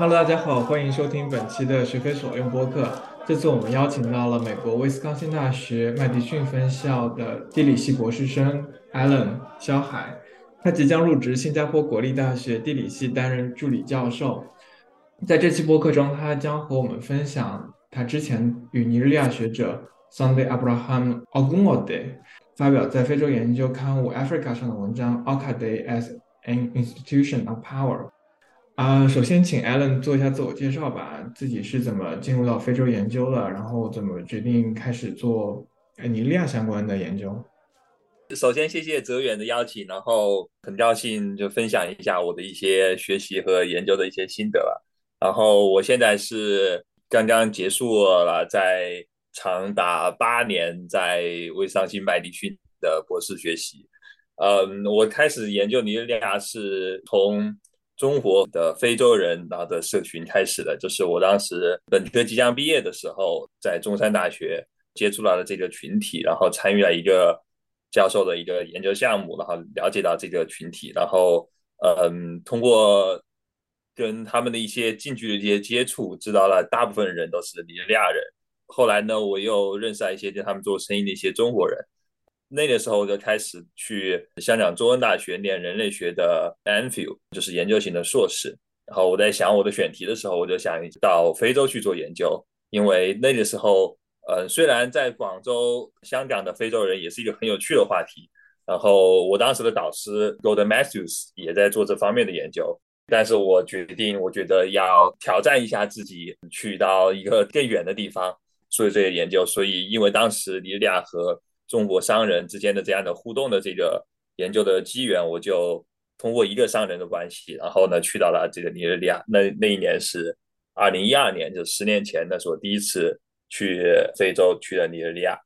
Hello，大家好，欢迎收听本期的学非所用播客。这次我们邀请到了美国威斯康星大学麦迪逊分校的地理系博士生 Alan 肖海，他即将入职新加坡国立大学地理系担任助理教授。在这期播客中，他将和我们分享他之前与尼日利亚学者 Sunday Abraham o g u n o d e 发表在非洲研究刊物 Africa 上的文章 Okade as an Institution of Power。啊，首先请 Alan 做一下自我介绍吧，自己是怎么进入到非洲研究的，然后怎么决定开始做尼日利亚相关的研究。首先，谢谢泽远的邀请，然后很高兴就分享一下我的一些学习和研究的一些心得。然后我现在是刚刚结束了在长达八年在威斯康星麦迪逊的博士学习。嗯，我开始研究尼日利亚是从。中国的非洲人然后的社群开始的，就是我当时本科即将毕业的时候，在中山大学接触到了这个群体，然后参与了一个教授的一个研究项目，然后了解到这个群体，然后嗯，通过跟他们的一些近距离的一些接触，知道了大部分人都是尼日利亚人。后来呢，我又认识了一些跟他们做生意的一些中国人。那个时候我就开始去香港中文大学念人类学的 MPhil，就是研究型的硕士。然后我在想我的选题的时候，我就想到非洲去做研究，因为那个时候，呃，虽然在广州、香港的非洲人也是一个很有趣的话题。然后我当时的导师 Golden Matthews 也在做这方面的研究，但是我决定，我觉得要挑战一下自己，去到一个更远的地方做这些研究。所以，因为当时尼日利亚和中国商人之间的这样的互动的这个研究的机缘，我就通过一个商人的关系，然后呢去到了这个尼日利亚。那那一年是二零一二年，就十年前，那是我第一次去非洲，去了尼日利亚。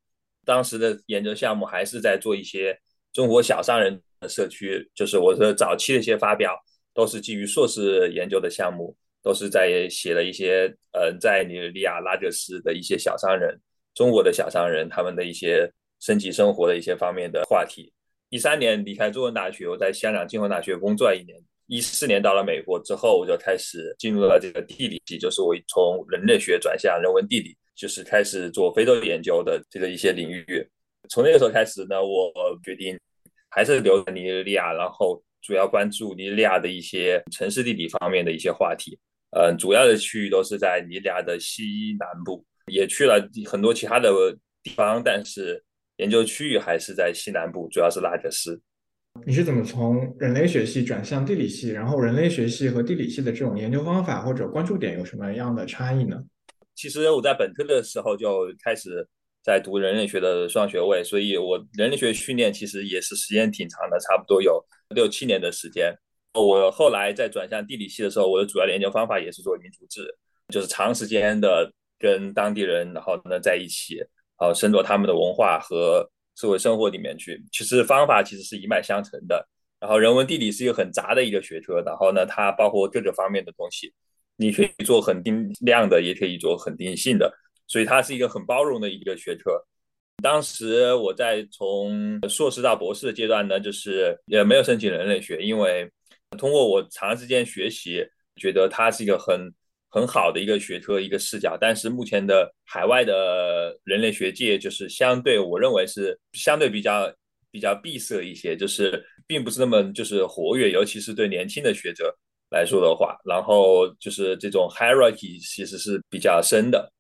当时的研究项目还是在做一些中国小商人的社区，就是我的早期的一些发表都是基于硕士研究的项目，都是在写了一些呃在尼日利亚拉各斯的一些小商人，中国的小商人他们的一些。升级生活的一些方面的话题。一三年离开中文大学，我在香港金融大学工作了一年。一四年到了美国之后，我就开始进入了这个地理系，就是我从人类学转向人文地理，就是开始做非洲研究的这个一些领域。从那个时候开始呢，我决定还是留在尼日利亚，然后主要关注尼日利亚的一些城市地理方面的一些话题。嗯，主要的区域都是在尼日利亚的西南部，也去了很多其他的地方，但是。研究区域还是在西南部，主要是拉各斯。你是怎么从人类学系转向地理系？然后人类学系和地理系的这种研究方法或者关注点有什么样的差异呢？其实我在本科的时候就开始在读人类学的双学位，所以我人类学训练其实也是时间挺长的，差不多有六七年的时间。我后来在转向地理系的时候，我的主要研究方法也是做民族志，就是长时间的跟当地人，然后呢在一起。然后，深入他们的文化和社会生活里面去，其实方法其实是一脉相承的。然后，人文地理是一个很杂的一个学科，然后呢，它包括各个方面的东西，你可以做很定量的，也可以做很定性的，所以它是一个很包容的一个学科。当时我在从硕士到博士的阶段呢，就是也没有申请人类学，因为通过我长时间学习，觉得它是一个很。很好的一个学科，一个视角，但是目前的海外的人类学界就是相对，我认为是相对比较比较闭塞一些，就是并不是那么就是活跃，尤其是对年轻的学者来说的话，然后就是这种 hierarchy 其实是比较深的。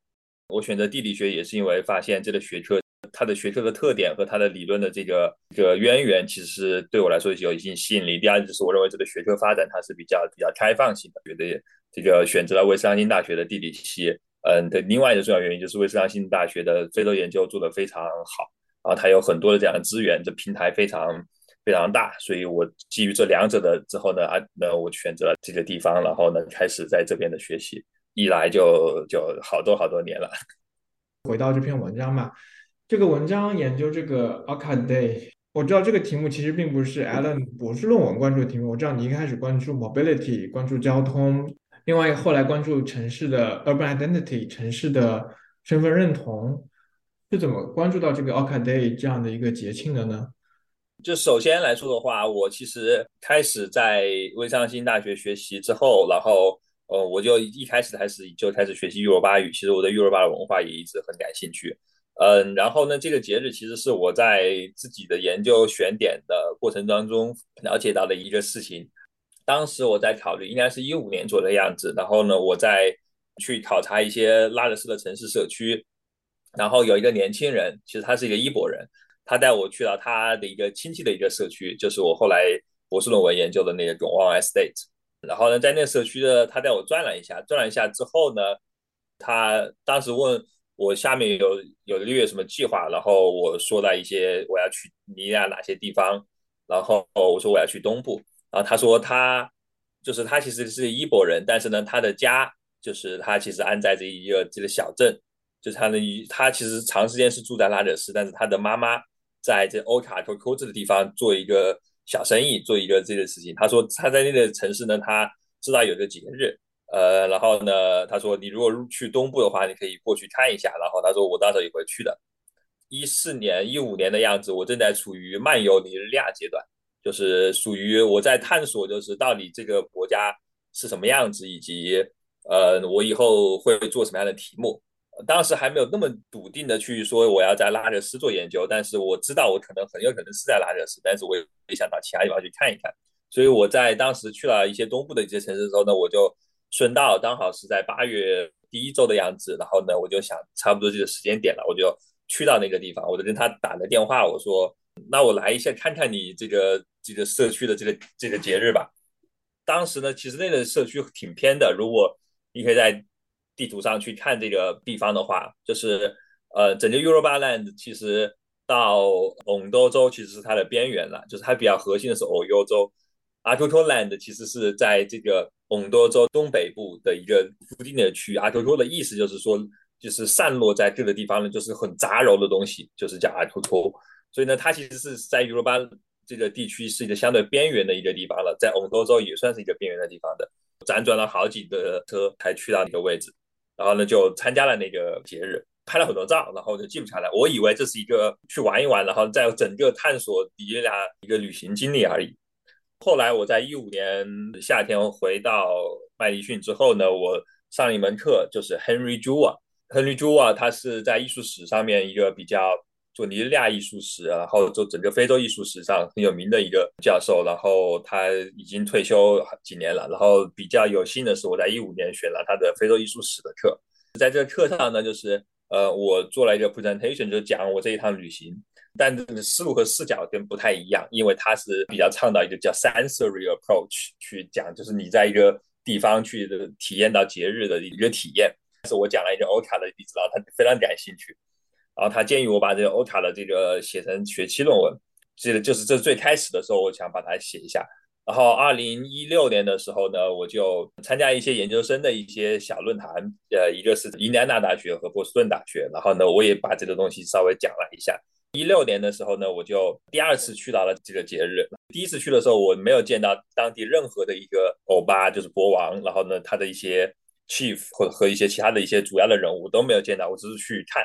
我选择地理学也是因为发现这个学科它的学科的特点和它的理论的这个这个渊源，其实是对我来说有一定吸引力。第二就是我认为这个学科发展它是比较比较开放性的，觉得。这个选择了威斯康星大学的地理系，嗯，的另外一个重要原因就是威斯康星大学的非洲研究做得非常好，然后它有很多的这样的资源，这平台非常非常大，所以我基于这两者的之后呢，啊，那我选择了这个地方，然后呢，开始在这边的学习，一来就就好多好多年了。回到这篇文章嘛，这个文章研究这个 Okaday 我知道这个题目其实并不是 Alan 博士论文关注的题目。我知道你一开始关注 mobility，关注交通，另外后来关注城市的 urban identity，城市的身份认同，是怎么关注到这个 o c a Day 这样的一个节庆的呢？就首先来说的话，我其实开始在微创新大学学习之后，然后呃，我就一开始开始就开始学习幼儿巴语。其实我对幼儿巴的文化也一直很感兴趣。嗯，然后呢，这个节日其实是我在自己的研究选点的过程当中了解到的一个事情。当时我在考虑，应该是一五年左右的样子。然后呢，我在去考察一些拉德斯的城市社区，然后有一个年轻人，其实他是一个伊博人，他带我去了他的一个亲戚的一个社区，就是我后来博士论文研究的那个 g o n Estate。然后呢，在那个社区的，他带我转了一下，转了一下之后呢，他当时问。我下面有有六月什么计划，然后我说了一些我要去尼亚哪些地方，然后我说我要去东部，然后他说他就是他其实是伊博人，但是呢他的家就是他其实安在这一个这个小镇，就是他的他其实长时间是住在拉惹斯，但是他的妈妈在这欧卡托科这个地方做一个小生意，做一个这个事情。他说他在那个城市呢，他知道有个节日。呃，然后呢，他说你如果去东部的话，你可以过去看一下。然后他说我到时候也会去的。一四年、一五年的样子，我正在处于漫游尼日利亚阶段，就是属于我在探索，就是到底这个国家是什么样子，以及呃，我以后会做什么样的题目。当时还没有那么笃定的去说我要在拉热斯做研究，但是我知道我可能很有可能是在拉热斯，但是我也没想到其他地方去看一看。所以我在当时去了一些东部的一些城市之后呢，我就。顺道刚好是在八月第一周的样子，然后呢，我就想差不多这个时间点了，我就去到那个地方，我就跟他打了电话，我说：“那我来一下看看你这个这个社区的这个这个节日吧。”当时呢，其实那个社区挺偏的，如果你可以在地图上去看这个地方的话，就是呃，整个 e u r o b a l a n d 其实到蒙多州其实是它的边缘了，就是它比较核心的是欧优州。阿图托 land 其实是在这个蒙多州东北部的一个附近的区域。阿图托的意思就是说，就是散落在各个地方的，就是很杂糅的东西，就是叫阿图托。所以呢，它其实是在 Uroba 这个地区是一个相对边缘的一个地方了，在蒙多州也算是一个边缘的地方的。辗转了好几个车才去到那个位置，然后呢就参加了那个节日，拍了很多照，然后就记录下来。我以为这是一个去玩一玩，然后在整个探索迪亚一个旅行经历而已。后来我在一五年夏天回到麦迪逊之后呢，我上了一门课，就是 Henry Jua。Henry Jua 他是在艺术史上面一个比较做尼日利亚艺术史，然后做整个非洲艺术史上很有名的一个教授。然后他已经退休几年了。然后比较有幸的是，我在一五年选了他的非洲艺术史的课。在这个课上呢，就是呃，我做了一个 presentation，就讲我这一趟旅行。但这个思路和视角跟不太一样，因为他是比较倡导一个叫 sensory approach 去讲，就是你在一个地方去体验到节日的一个体验。是我讲了一个 Ota 的例子，然后他非常感兴趣，然后他建议我把这个欧卡的这个写成学期论文。这个就是这最开始的时候，我想把它写一下。然后二零一六年的时候呢，我就参加一些研究生的一些小论坛，呃，一个是印第安纳大学和波士顿大学，然后呢，我也把这个东西稍微讲了一下。一六年的时候呢，我就第二次去到了这个节日。第一次去的时候，我没有见到当地任何的一个欧巴，就是国王。然后呢，他的一些 chief 和和一些其他的一些主要的人物都没有见到，我只是去看。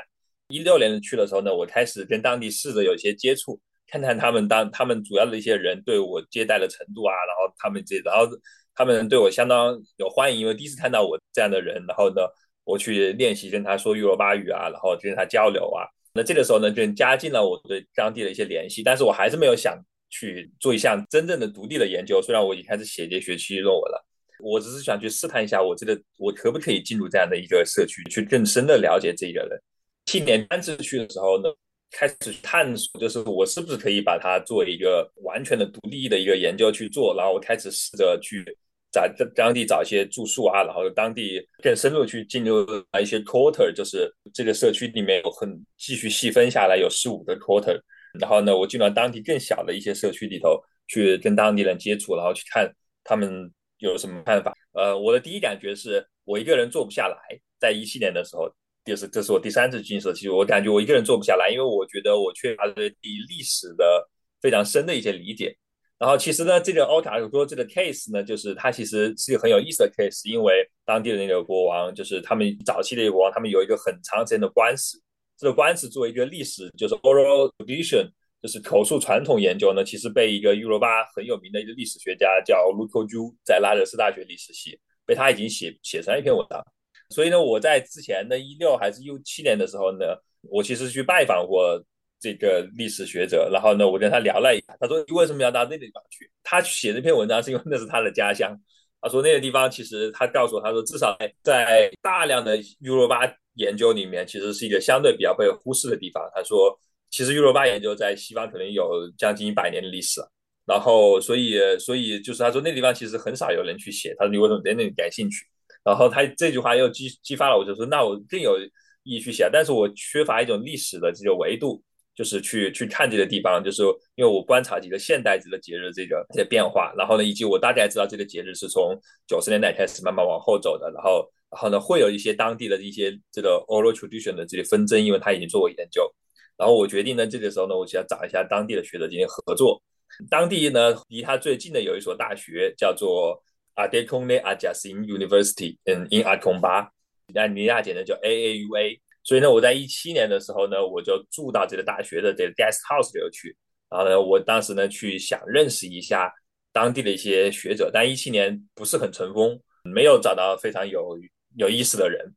一六年去的时候呢，我开始跟当地试着有一些接触，看看他们当他们主要的一些人对我接待的程度啊，然后他们这，然后他们对我相当有欢迎，因为第一次看到我这样的人。然后呢，我去练习跟他说尤罗巴语啊，然后跟他交流啊。那这个时候呢，就加进了我对当地的一些联系，但是我还是没有想去做一项真正的独立的研究。虽然我已经开始写这学期论文了，我只是想去试探一下，我这个我可不可以进入这样的一个社区，去更深的了解这个人。去年单次去的时候呢，开始探索，就是我是不是可以把它做一个完全的独立的一个研究去做，然后我开始试着去。在当地找一些住宿啊，然后当地更深入去进入一些 quarter，就是这个社区里面有很继续细分下来有十五个 quarter，然后呢，我进到当地更小的一些社区里头去跟当地人接触，然后去看他们有什么看法。呃，我的第一感觉是我一个人做不下来，在一七年的时候，就是这是我第三次进社区，我感觉我一个人做不下来，因为我觉得我缺乏对历史的非常深的一些理解。然后其实呢，这个奥塔说这个 case 呢，就是它其实是一个很有意思的 case，因为当地的那个国王，就是他们早期的一个国王，他们有一个很长时间的官司。这个官司作为一个历史，就是 oral tradition，就是口述传统研究呢，其实被一个 U 罗巴很有名的一个历史学家叫 Luko Ju，在拉德斯大学历史系，被他已经写写成了一篇文章。所以呢，我在之前的一六还是一七年的时候呢，我其实去拜访过。这个历史学者，然后呢，我跟他聊了一下，他说你为什么要到那个地方去？他写这篇文章是因为那是他的家乡。他说那个地方其实他告诉我，他说至少在大量的 U 罗巴研究里面，其实是一个相对比较被忽视的地方。他说其实 U 罗巴研究在西方可能有将近一百年的历史。然后所以所以就是他说那地方其实很少有人去写。他说你为什么对那里感兴趣？然后他这句话又激激发了我，就说那我更有意义去写，但是我缺乏一种历史的这个维度。就是去去看这个地方，就是因为我观察几个现代这个节日这个这些变化，然后呢，以及我大概知道这个节日是从九十年代开始慢慢往后走的，然后然后呢，会有一些当地的一些这个 oral tradition 的这些纷争，因为他已经做过研究，然后我决定呢，这个时候呢，我就要找一下当地的学者进行合作。当地呢，离他最近的有一所大学叫做 Adekone Ajasin University in in Akomba，那尼亚简呢叫 AAUA。所以呢，我在一七年的时候呢，我就住到这个大学的这个 guest house 里头去。然后呢，我当时呢去想认识一下当地的一些学者，但一七年不是很成功，没有找到非常有有意思的人。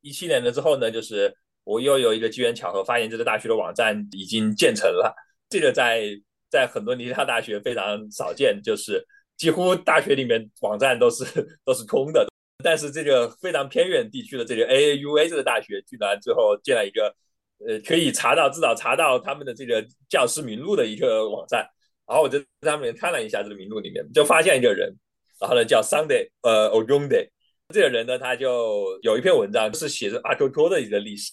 一七年了之后呢，就是我又有一个机缘巧合，发现这个大学的网站已经建成了。这个在在很多尼亚大学非常少见，就是几乎大学里面网站都是 都是空的。但是这个非常偏远地区的这个 AAUA 这个大学，居然最后建了一个，呃，可以查到至少查到他们的这个教师名录的一个网站。然后我就在上面看了一下这个名录里面，就发现一个人，然后呢叫 Sunday，呃 Ogunde，这个人呢他就有一篇文章是写着阿 Q Q 的一个历史。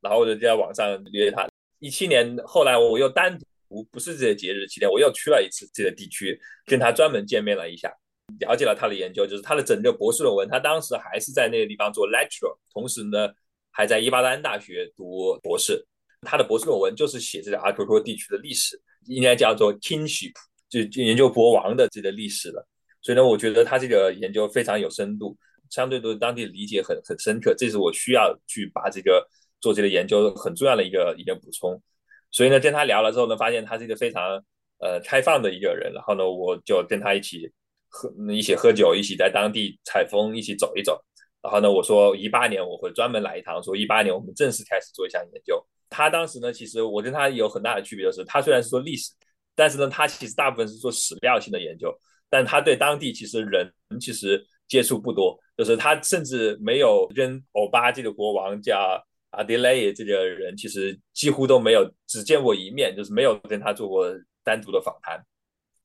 然后我就在网上约他。一七年后来我又单独不不是这些节日期间，我又去了一次这个地区，跟他专门见面了一下。了解了他的研究，就是他的整个博士论文，他当时还是在那个地方做 lecturer，同时呢还在伊巴丹大学读博士。他的博士论文就是写这个阿克托地区的历史，应该叫做 kingship，就就研究国王的这个历史了。所以呢，我觉得他这个研究非常有深度，相对对当地理解很很深刻，这是我需要去把这个做这个研究很重要的一个一个补充。所以呢，跟他聊了之后呢，发现他是一个非常呃开放的一个人，然后呢，我就跟他一起。喝一起喝酒，一起在当地采风，一起走一走。然后呢，我说一八年我会专门来一趟，说一八年我们正式开始做一项研究。他当时呢，其实我跟他有很大的区别，就是他虽然是做历史，但是呢，他其实大部分是做史料性的研究，但他对当地其实人其实接触不多，就是他甚至没有跟欧巴这个国王叫阿迪雷这个人，其实几乎都没有只见过一面，就是没有跟他做过单独的访谈。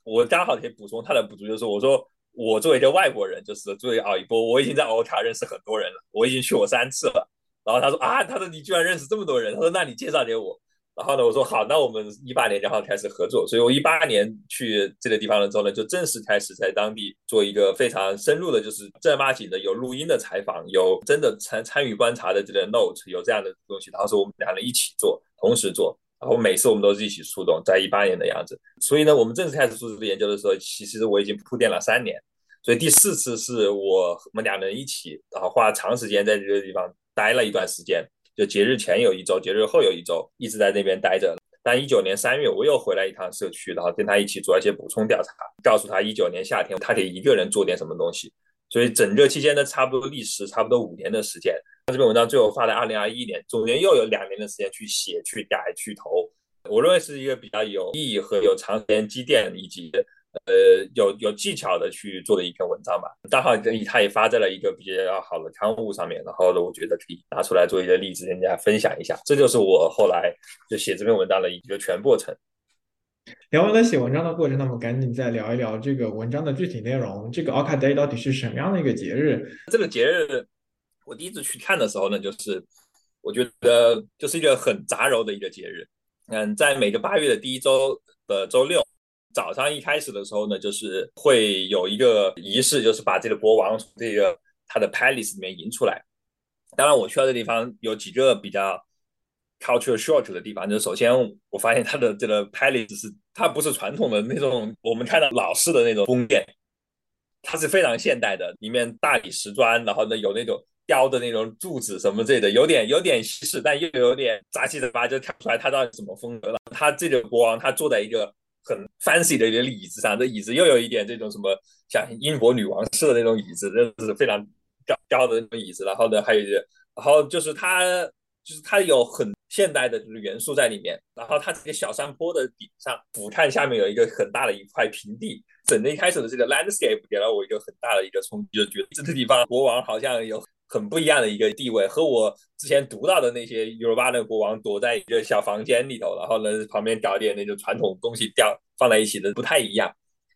我刚好可以补充他的不足，就是我说我作为一个外国人，就是作为奥一波，我已经在欧卡认识很多人了，我已经去过三次了。然后他说啊，他说你居然认识这么多人，他说那你介绍给我。然后呢，我说好，那我们一八年然后开始合作。所以我一八年去这个地方了之后呢，就正式开始在当地做一个非常深入的，就是正儿八经的有录音的采访，有真的参参与观察的这个 note，有这样的东西。然后说我们两人一起做，同时做。然后每次我们都是一起出动，在一八年的样子，所以呢，我们正式开始做这个研究的时候，其实我已经铺垫了三年，所以第四次是我我们两人一起，然后花长时间在这个地方待了一段时间，就节日前有一周，节日后有一周，一直在那边待着。但一九年三月我又回来一趟社区，然后跟他一起做一些补充调查，告诉他一九年夏天他得一个人做点什么东西。所以整个期间呢，差不多历时差不多五年的时间。这篇文章最后发在二零二一年，中间又有两年的时间去写、去改、去投。我认为是一个比较有意义和有长时间积淀以及呃有有技巧的去做的一篇文章吧。刚好他也发在了一个比较好的刊物上面，然后呢，我觉得可以拿出来做一个例子，跟大家分享一下。这就是我后来就写这篇文章的一个全过程。聊完了写文章的过程，那么赶紧再聊一聊这个文章的具体内容。这个 o k Day 到底是什么样的一个节日？这个节日。我第一次去看的时候呢，就是我觉得就是一个很杂糅的一个节日。嗯，在每个八月的第一周的周六早上一开始的时候呢，就是会有一个仪式，就是把这个国王从这个他的 palace 里面迎出来。当然，我去到的地方有几个比较 culture shock 的地方。就是首先我发现他的这个 palace 是它不是传统的那种我们看到老式的那种宫殿，它是非常现代的，里面大理石砖，然后呢有那种雕的那种柱子什么之类的，有点有点西式，但又有点杂七杂八，就看不出来它到底什么风格了。他这个国王他坐在一个很 fancy 的一个椅子上，这椅子又有一点这种什么像英国女王式的那种椅子，这是非常高高的那种椅子。然后呢，还有一个，然后就是它就是它有很现代的就是元素在里面。然后它这个小山坡的顶上俯瞰下面有一个很大的一块平地。整个一开始的这个 landscape 给了我一个很大的一个冲击，就觉得这个地方国王好像有很不一样的一个地位，和我之前读到的那些 u r b a 的国王躲在一个小房间里头，然后呢旁边搞点那种传统东西吊放在一起的不太一样。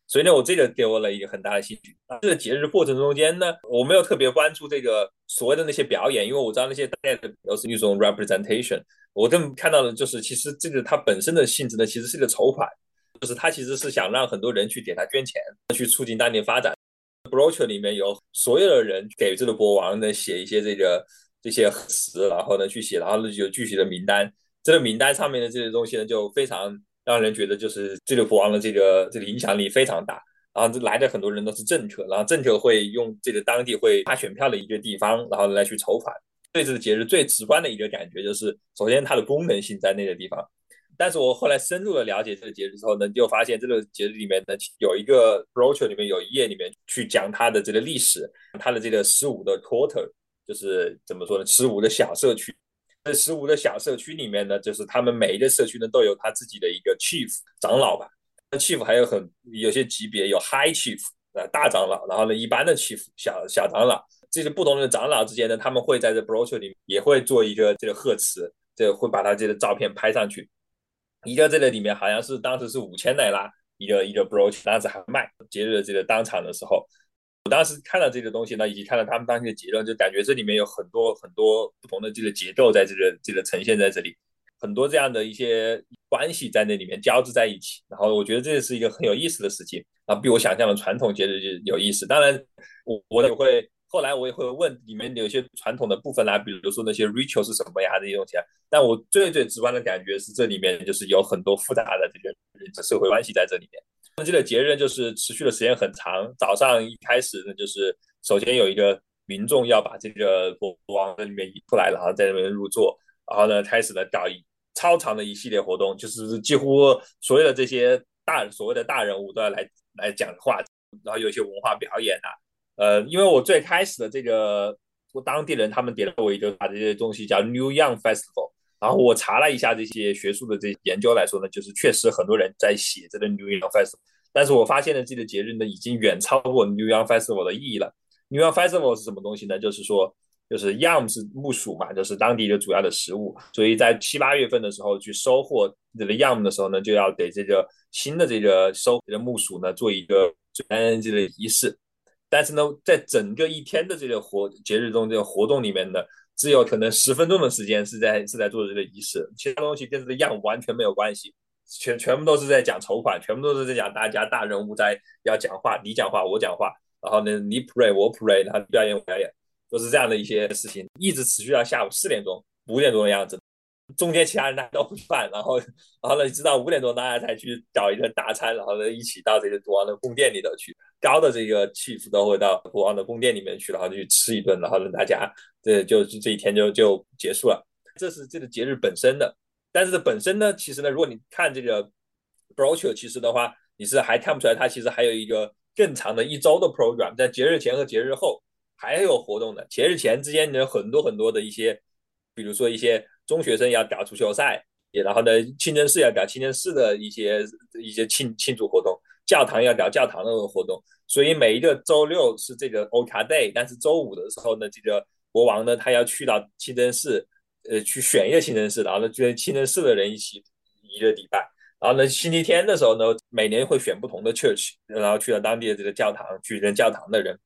所以呢，我这个给我了一个很大的兴趣。这个节日过程中间呢，我没有特别关注这个所谓的那些表演，因为我知道那些大概都是一种 representation。我更看到的就是，其实这个它本身的性质呢，其实是一个筹款。就是他其实是想让很多人去给他捐钱，去促进当地发展。Brochure 里面有所有的人给这个国王呢写一些这个这些词，然后呢去写，然后呢有具体的名单。这个名单上面的这些东西呢，就非常让人觉得就是这个国王的这个这个影响力非常大。然后来的很多人都是政客，然后政客会用这个当地会发选票的一个地方，然后来去筹款。对这个节日最直观的一个感觉就是，首先它的功能性在那个地方。但是我后来深入的了解这个节日之后呢，就发现这个节日里面呢有一个 brochure 里面有一页里面去讲它的这个历史，它的这个十五的 quarter 就是怎么说呢？十五的小社区，这十五的小社区里面呢，就是他们每一个社区呢都有他自己的一个 chief 长老吧。那 chief 还有很有些级别，有 high chief 呃大长老，然后呢一般的 chief 小小长老，这些不同的长老之间呢，他们会在这 brochure 里面也会做一个这个贺词，这会把他这个照片拍上去。一个这个里面好像是当时是五千奈拉一个一个 brooch，当时还卖节日的这个当场的时候，我当时看到这个东西呢，以及看到他们当时的结论，就感觉这里面有很多很多不同的这个结构在这个这个呈现在这里，很多这样的一些关系在那里面交织在一起，然后我觉得这是一个很有意思的事情啊，比我想象的传统节日就有意思。当然，我我也会。后来我也会问里面有些传统的部分啦，比如说那些 ritual 是什么呀这些东西。但我最最直观的感觉是这里面就是有很多复杂的这个社会关系在这里面。那这个节日就是持续的时间很长。早上一开始呢，就是首先有一个民众要把这个国王在里面移出来，然后在那边入座，然后呢开始呢搞一超长的一系列活动，就是几乎所有的这些大所谓的大人物都要来来讲话，然后有一些文化表演啊。呃，因为我最开始的这个我当地人，他们给了我一个把这些东西叫 New Young Festival，然后我查了一下这些学术的这研究来说呢，就是确实很多人在写这个 New Young Festival，但是我发现呢，这个节日呢已经远超过 New Young Festival 的意义了。New Young Festival 是什么东西呢？就是说，就是 Yam 是木薯嘛，就是当地的主要的食物，所以在七八月份的时候去收获这个 Yam 的时候呢，就要给这个新的这个收的木薯呢做一个这个仪式。但是呢，在整个一天的这个活节日中，这个活动里面呢，只有可能十分钟的时间是在是在做这个仪式，其他东西跟这个样完全没有关系，全全部都是在讲筹款，全部都是在讲大家大人物在要讲话，你讲话我讲话，然后呢你 pray 我 pray，然后表演我表演，都是这样的一些事情，一直持续到下午四点钟、五点钟的样子。中间其他人大家都不饭，然后，然后呢，直到五点多大家才去找一个大餐，然后呢一起到这个国王的宫殿里头去，高的这个 chief 都会到国王的宫殿里面去，然后就去吃一顿，然后呢大家这就这一天就就结束了。这是这个节日本身的，但是本身呢，其实呢，如果你看这个 brochure，其实的话，你是还看不出来它其实还有一个更长的一周的 program，在节日前和节日后还有活动的。节日前之间有很多很多的一些，比如说一些。中学生要打足球赛，也然后呢，清真寺要搞清真寺的一些一些庆庆祝活动，教堂要搞教堂的活动。所以每一个周六是这个 o k a Day，但是周五的时候呢，这个国王呢，他要去到清真寺，呃，去选一个清真寺，然后呢，跟清真寺的人一起一个礼拜。然后呢，星期天的时候呢，每年会选不同的 church，然后去到当地的这个教堂，去跟教堂的人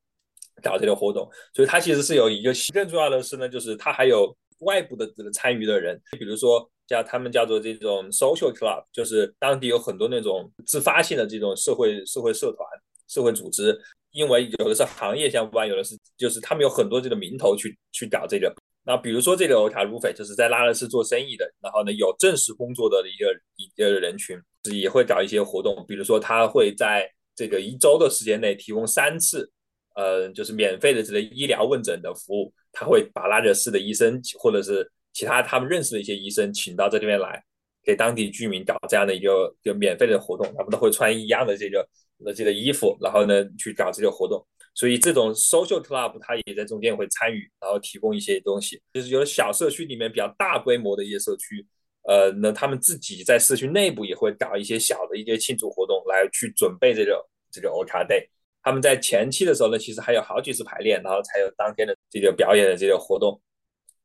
搞这个活动。所以它其实是有一个更重要的是呢，就是它还有。外部的这个参与的人，比如说叫他们叫做这种 social club，就是当地有很多那种自发性的这种社会社会社团、社会组织，因为有的是行业相关，有的是就是他们有很多这个名头去去搞这个。那比如说这个欧卡鲁斐就是在拉勒斯做生意的，然后呢有正式工作的一个一个人群，也会搞一些活动，比如说他会在这个一周的时间内提供三次，呃，就是免费的这个医疗问诊的服务，他会把拉勒斯的医生或者是其他他们认识的一些医生请到这里面来，给当地居民搞这样的一个就免费的活动，他们都会穿一样的这个的这个衣服，然后呢去搞这个活动。所以这种 social club 它也在中间会参与，然后提供一些东西。就是有小社区里面比较大规模的一些社区，呃，那他们自己在社区内部也会搞一些小的一些庆祝活动，来去准备这个这个 Ultra Day。他们在前期的时候呢，其实还有好几次排练，然后才有当天的这个表演的这个活动。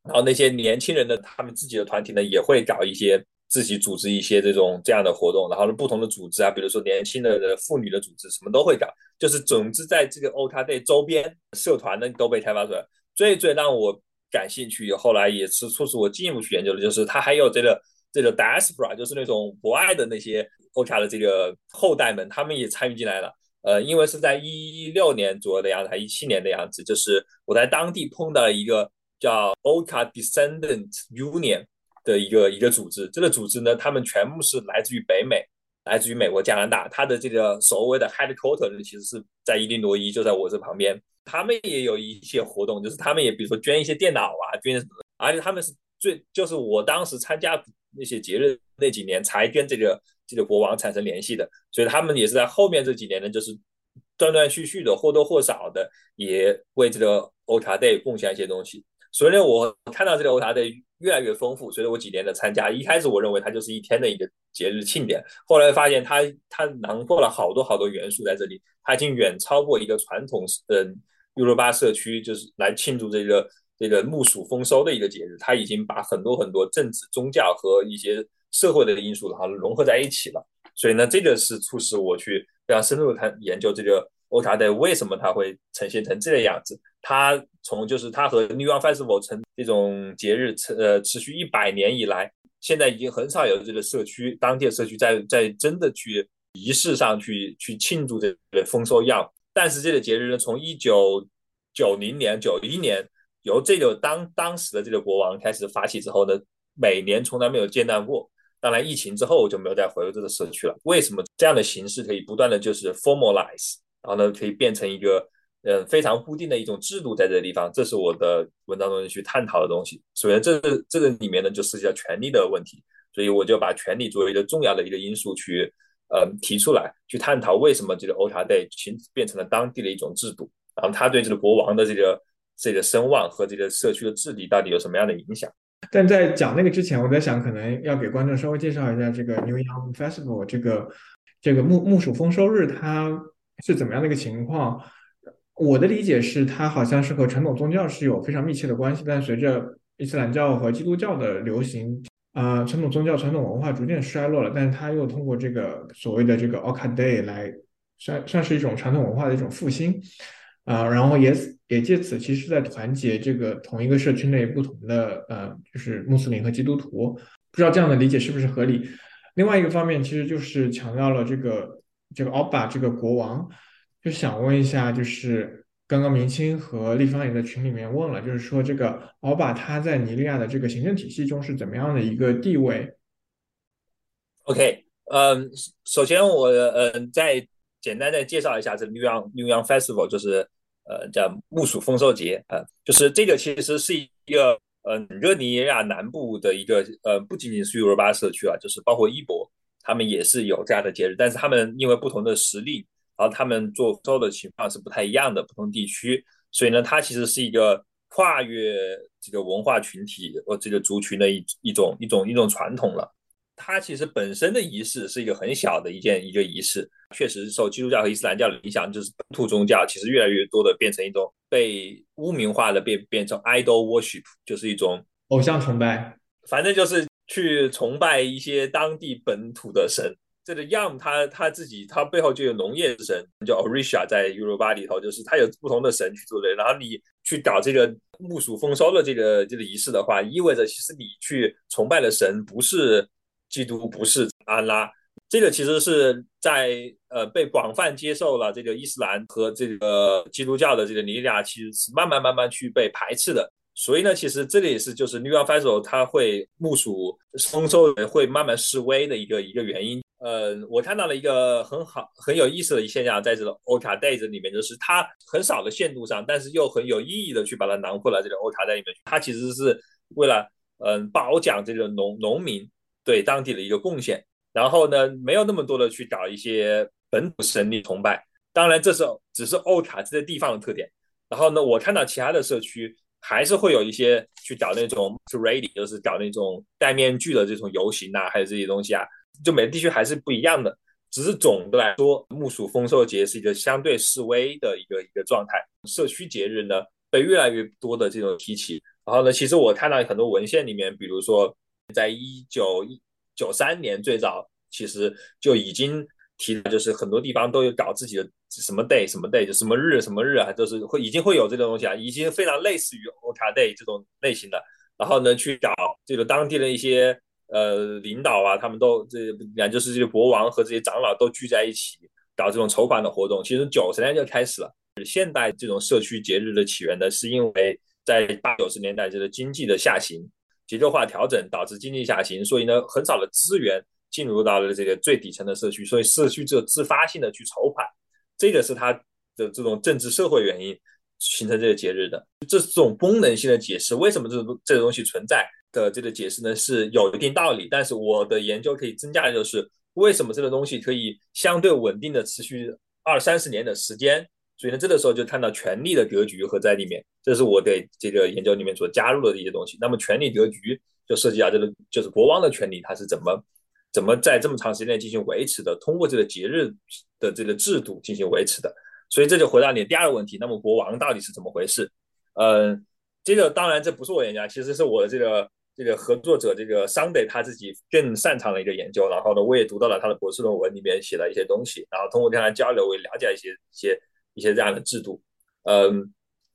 然后那些年轻人的他们自己的团体呢，也会搞一些。自己组织一些这种这样的活动，然后呢，不同的组织啊，比如说年轻的妇女的组织，什么都会搞。就是总之，在这个 o t a Day 周边社团呢都被开发出来。最最让我感兴趣，后来也是促使我进一步去研究的，就是它还有这个这个 Diaspora，就是那种国外的那些 o t a 的这个后代们，他们也参与进来了。呃，因为是在一六年左右的样子，还一七年的样子，就是我在当地碰到了一个叫 o t a Descendant Union。的一个一个组织，这个组织呢，他们全部是来自于北美，来自于美国、加拿大。它的这个所谓的 headquarter 其实是在伊利诺伊，就在我这旁边。他们也有一些活动，就是他们也比如说捐一些电脑啊，捐什么，而且他们是最就是我当时参加那些节日那几年才跟这个这个国王产生联系的，所以他们也是在后面这几年呢，就是断断续续的或多或少的也为这个 o t a Day 贡献一些东西。所以呢，我看到这个 o t a Day。越来越丰富，随着我几年的参加，一开始我认为它就是一天的一个节日庆典，后来发现它它囊括了好多好多元素在这里，它已经远超过一个传统嗯优罗巴社区就是来庆祝这个这个木薯丰收的一个节日，它已经把很多很多政治、宗教和一些社会的因素然后融合在一起了，所以呢，这个是促使我去非常深入的探研究这个。o t a Day 为什么它会呈现成这个样子？它从就是它和 New York Festival 成这种节日持，呃，持续一百年以来，现在已经很少有这个社区当地的社区在在真的去仪式上去去庆祝这个丰收样。但是这个节日呢，从一九九零年、九一年由这个当当时的这个国王开始发起之后呢，每年从来没有间断过。当然，疫情之后就没有再回到这个社区了。为什么这样的形式可以不断的就是 formalize？然后呢，可以变成一个呃非常固定的一种制度，在这个地方，这是我的文章中去探讨的东西。首先，这个这个里面呢，就涉及到权力的问题，所以我就把权力作为一个重要的一个因素去呃提出来，去探讨为什么这个 o t a Day 形变成了当地的一种制度，然后它对这个国王的这个这个声望和这个社区的治理到底有什么样的影响？但在讲那个之前，我在想，可能要给观众稍微介绍一下这个 New Young Festival 这个这个木木薯丰收日，它。是怎么样的一个情况？我的理解是，它好像是和传统宗教是有非常密切的关系，但随着伊斯兰教和基督教的流行，呃，传统宗教、传统文化逐渐衰落了。但是，它又通过这个所谓的这个 o k a Day 来算算是一种传统文化的一种复兴，啊，然后也也借此其实在团结这个同一个社区内不同的呃，就是穆斯林和基督徒。不知道这样的理解是不是合理？另外一个方面，其实就是强调了这个。这个 Oba 这个国王，就想问一下，就是刚刚明清和立方也在群里面问了，就是说这个奥巴他在尼利亚的这个行政体系中是怎么样的一个地位？OK，嗯，首先我嗯再简单的介绍一下这 New Young New Young Festival，就是呃叫木薯丰收节啊，就是这个其实是一个嗯热尼亚南部的一个呃不仅仅是尤罗巴社区啊，就是包括伊博。他们也是有这样的节日，但是他们因为不同的实力，然后他们做收的情况是不太一样的，不同地区，所以呢，它其实是一个跨越这个文化群体或这个族群的一一种一种一种传统了。它其实本身的仪式是一个很小的一件一个仪式，确实受基督教和伊斯兰教的影响，就是本土宗教其实越来越多的变成一种被污名化的，变变成 idol worship，就是一种偶像崇拜，反正就是。去崇拜一些当地本土的神，这个 Yam 他他自己他背后就有农业之神叫 Orisha，在 Europa 里头就是他有不同的神去做的。然后你去搞这个木薯丰收的这个这个仪式的话，意味着其实你去崇拜的神不是基督，不是安拉，这个其实是在呃被广泛接受了这个伊斯兰和这个基督教的这个尼利亚，其实是慢慢慢慢去被排斥的。所以呢，其实这里是就是 New York Festival 它会木薯丰收会慢慢示威的一个一个原因。呃，我看到了一个很好很有意思的现象，在这个 Ultra Days 里面，就是它很少的限度上，但是又很有意义的去把它囊括了这个 Ultra Day 里面。它其实是为了嗯褒奖这个农农民对当地的一个贡献，然后呢，没有那么多的去搞一些本土神力崇拜。当然，这是只是 Ultra 这些地方的特点。然后呢，我看到其他的社区还是会有一些去搞那种 Parade，就是搞那种戴面具的这种游行啊，还有这些东西啊。就每个地区还是不一样的，只是总的来说，木薯丰收节是一个相对示威的一个一个状态。社区节日呢，被越来越多的这种提起。然后呢，其实我看到很多文献里面，比如说，在一九九三年最早，其实就已经提的，就是很多地方都有搞自己的什么 day 什么 day，就什么日什么日啊，都是会已经会有这个东西啊，已经非常类似于 Ota Day 这种类型的。然后呢，去搞这个当地的一些。呃，领导啊，他们都这，也就是这些国王和这些长老都聚在一起搞这种筹款的活动。其实九十年就开始了。现代这种社区节日的起源呢，是因为在八九十年代这个经济的下行、节奏化调整导致经济下行，所以呢，很少的资源进入到了这个最底层的社区，所以社区只有自发性的去筹款，这个是它的这种政治社会原因形成这个节日的。这是种功能性的解释，为什么这种这个东西存在？的这个解释呢是有一定道理，但是我的研究可以增加的就是为什么这个东西可以相对稳定的持续二三十年的时间，所以呢这个时候就看到权力的格局和在里面，这是我对这个研究里面所加入的一些东西。那么权力格局就涉及到这个就是国王的权利，他是怎么怎么在这么长时间内进行维持的，通过这个节日的这个制度进行维持的。所以这就回答你第二个问题，那么国王到底是怎么回事？嗯，这个当然这不是我研究，其实是我的这个。这个合作者这个 Sunday 他自己更擅长的一个研究，然后呢，我也读到了他的博士论文里面写了一些东西，然后通过跟他交流，我也了解一些一些一些这样的制度，嗯，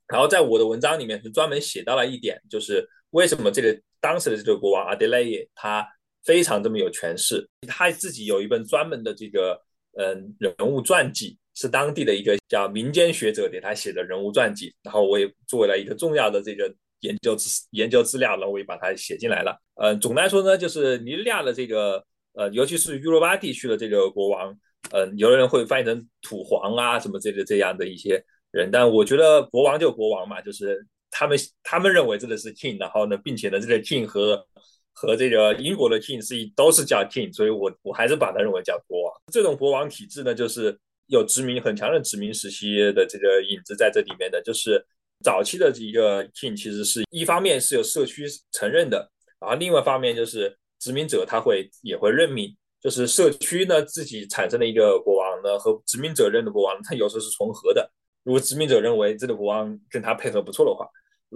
然后在我的文章里面是专门写到了一点，就是为什么这个当时的这个国王阿德莱耶他非常这么有权势，他自己有一本专门的这个嗯人物传记，是当地的一个叫民间学者给他写的人物传记，然后我也作为了一个重要的这个。研究资研究资料，然后我也把它写进来了。呃，总的来说呢，就是尼日利亚的这个呃，尤其是尤罗巴地区的这个国王，嗯，有的人会翻译成土皇啊什么这个这样的一些人，但我觉得国王就国王嘛，就是他们他们认为这个是 king，然后呢，并且呢，这个 king 和和这个英国的 king 是都是叫 king，所以我我还是把它认为叫国王。这种国王体制呢，就是有殖民很强的殖民时期的这个影子在这里面的，就是。早期的一个 king 其实是一方面是由社区承认的，然后另外一方面就是殖民者他会也会任命，就是社区呢自己产生的一个国王呢和殖民者认的国王，他有时候是重合的。如果殖民者认为这个国王跟他配合不错的话，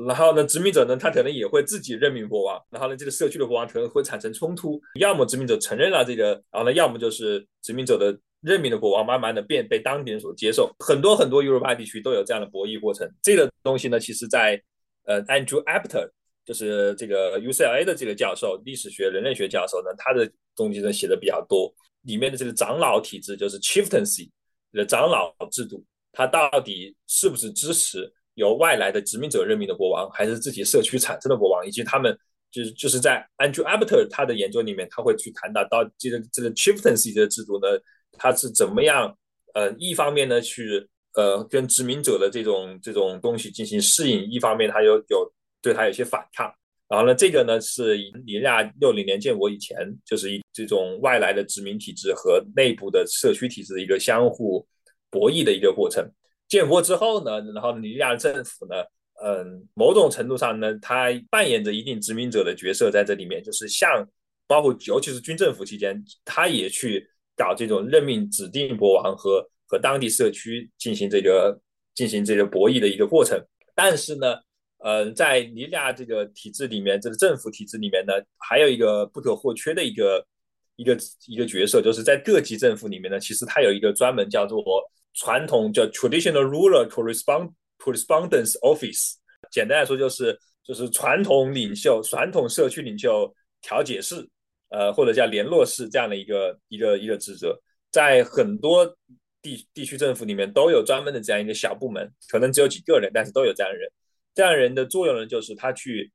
然后呢殖民者呢他可能也会自己任命国王，然后呢这个社区的国王可能会产生冲突，要么殖民者承认了这个，然后呢要么就是殖民者的。任命的国王慢慢的变被当地人所接受，很多很多 Europe 地区都有这样的博弈过程。这个东西呢，其实在呃 Andrew Apter，就是这个 UCLA 的这个教授，历史学、人类学教授呢，他的东西呢写的比较多。里面的这个长老体制，就是 Chieftaincy 的长老制度，它到底是不是支持由外来的殖民者任命的国王，还是自己社区产生的国王？以及他们就是就是在 Andrew Apter 他的研究里面，他会去谈到到这个这个 Chieftaincy 的制度呢？他是怎么样？呃，一方面呢，去呃跟殖民者的这种这种东西进行适应；一方面，他有有对他有些反抗。然后呢，这个呢是尼日利亚六零年建国以前，就是一这种外来的殖民体制和内部的社区体制的一个相互博弈的一个过程。建国之后呢，然后尼日利亚政府呢，嗯，某种程度上呢，他扮演着一定殖民者的角色在这里面，就是像包括尤其是军政府期间，他也去。搞这种任命指定国王和和当地社区进行这个进行这个博弈的一个过程，但是呢，嗯，在尼日利亚这个体制里面，这个政府体制里面呢，还有一个不可或缺的一个一个一个角色，就是在各级政府里面呢，其实它有一个专门叫做传统叫 traditional ruler correspond correspondence office，简单来说就是就是传统领袖、传统社区领袖调解室。呃，或者叫联络室这样的一个一个一个职责，在很多地地区政府里面都有专门的这样一个小部门，可能只有几个人，但是都有这样的人。这样人的作用呢，就是他去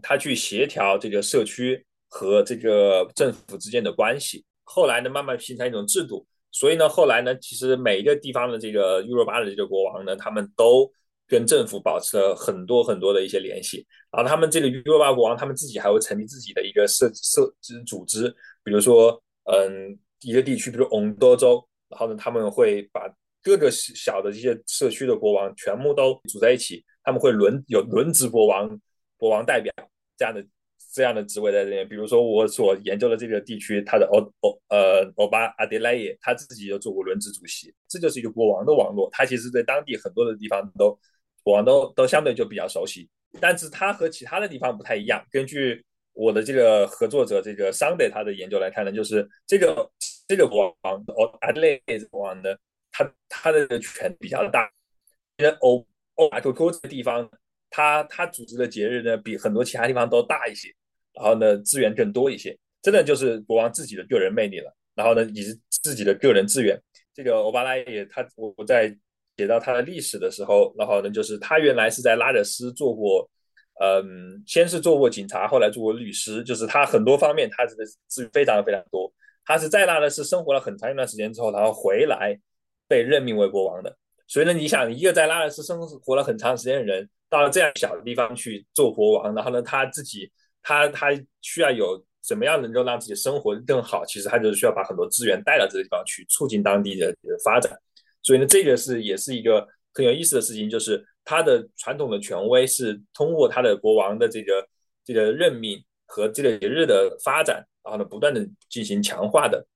他去协调这个社区和这个政府之间的关系。后来呢，慢慢形成一种制度。所以呢，后来呢，其实每一个地方的这个 u 巴的这个国王呢，他们都跟政府保持了很多很多的一些联系。然后他们这个 u 巴国王，他们自己还会成立自己的一个社社组织，比如说，嗯，一个地区，比如翁多州，然后呢，他们会把各个小的这些社区的国王全部都组在一起，他们会轮有轮值国王、国王代表这样的。这样的职位在这边，比如说我所研究的这个地区，他的欧欧呃欧巴阿迪莱耶，他自己就做过轮值主席，这就是一个国王的网络。他其实，对当地很多的地方都国王都都相对就比较熟悉，但是他和其他的地方不太一样。根据我的这个合作者这个 Sunday 他的研究来看呢，就是这个这个国王哦阿迪莱耶国王呢，他他的权比较大，因为欧欧巴托托这个地方。他他组织的节日呢，比很多其他地方都大一些，然后呢资源更多一些，真的就是国王自己的个人魅力了。然后呢，以及自己的个人资源。这个欧巴拉也，他我我在写到他的历史的时候，然后呢，就是他原来是在拉惹斯做过，嗯，先是做过警察，后来做过律师，就是他很多方面他的资源非常非常多。他是在拉惹斯生活了很长一段时间之后，然后回来被任命为国王的。所以呢，你想一个在拉惹斯生活了很长时间的人。到了这样小的地方去做国王，然后呢，他自己他他需要有怎么样能够让自己生活更好？其实他就是需要把很多资源带到这个地方去，促进当地的发展。所以呢，这个是也是一个很有意思的事情，就是他的传统的权威是通过他的国王的这个这个任命和这个节日的发展，然后呢不断的进行强化的。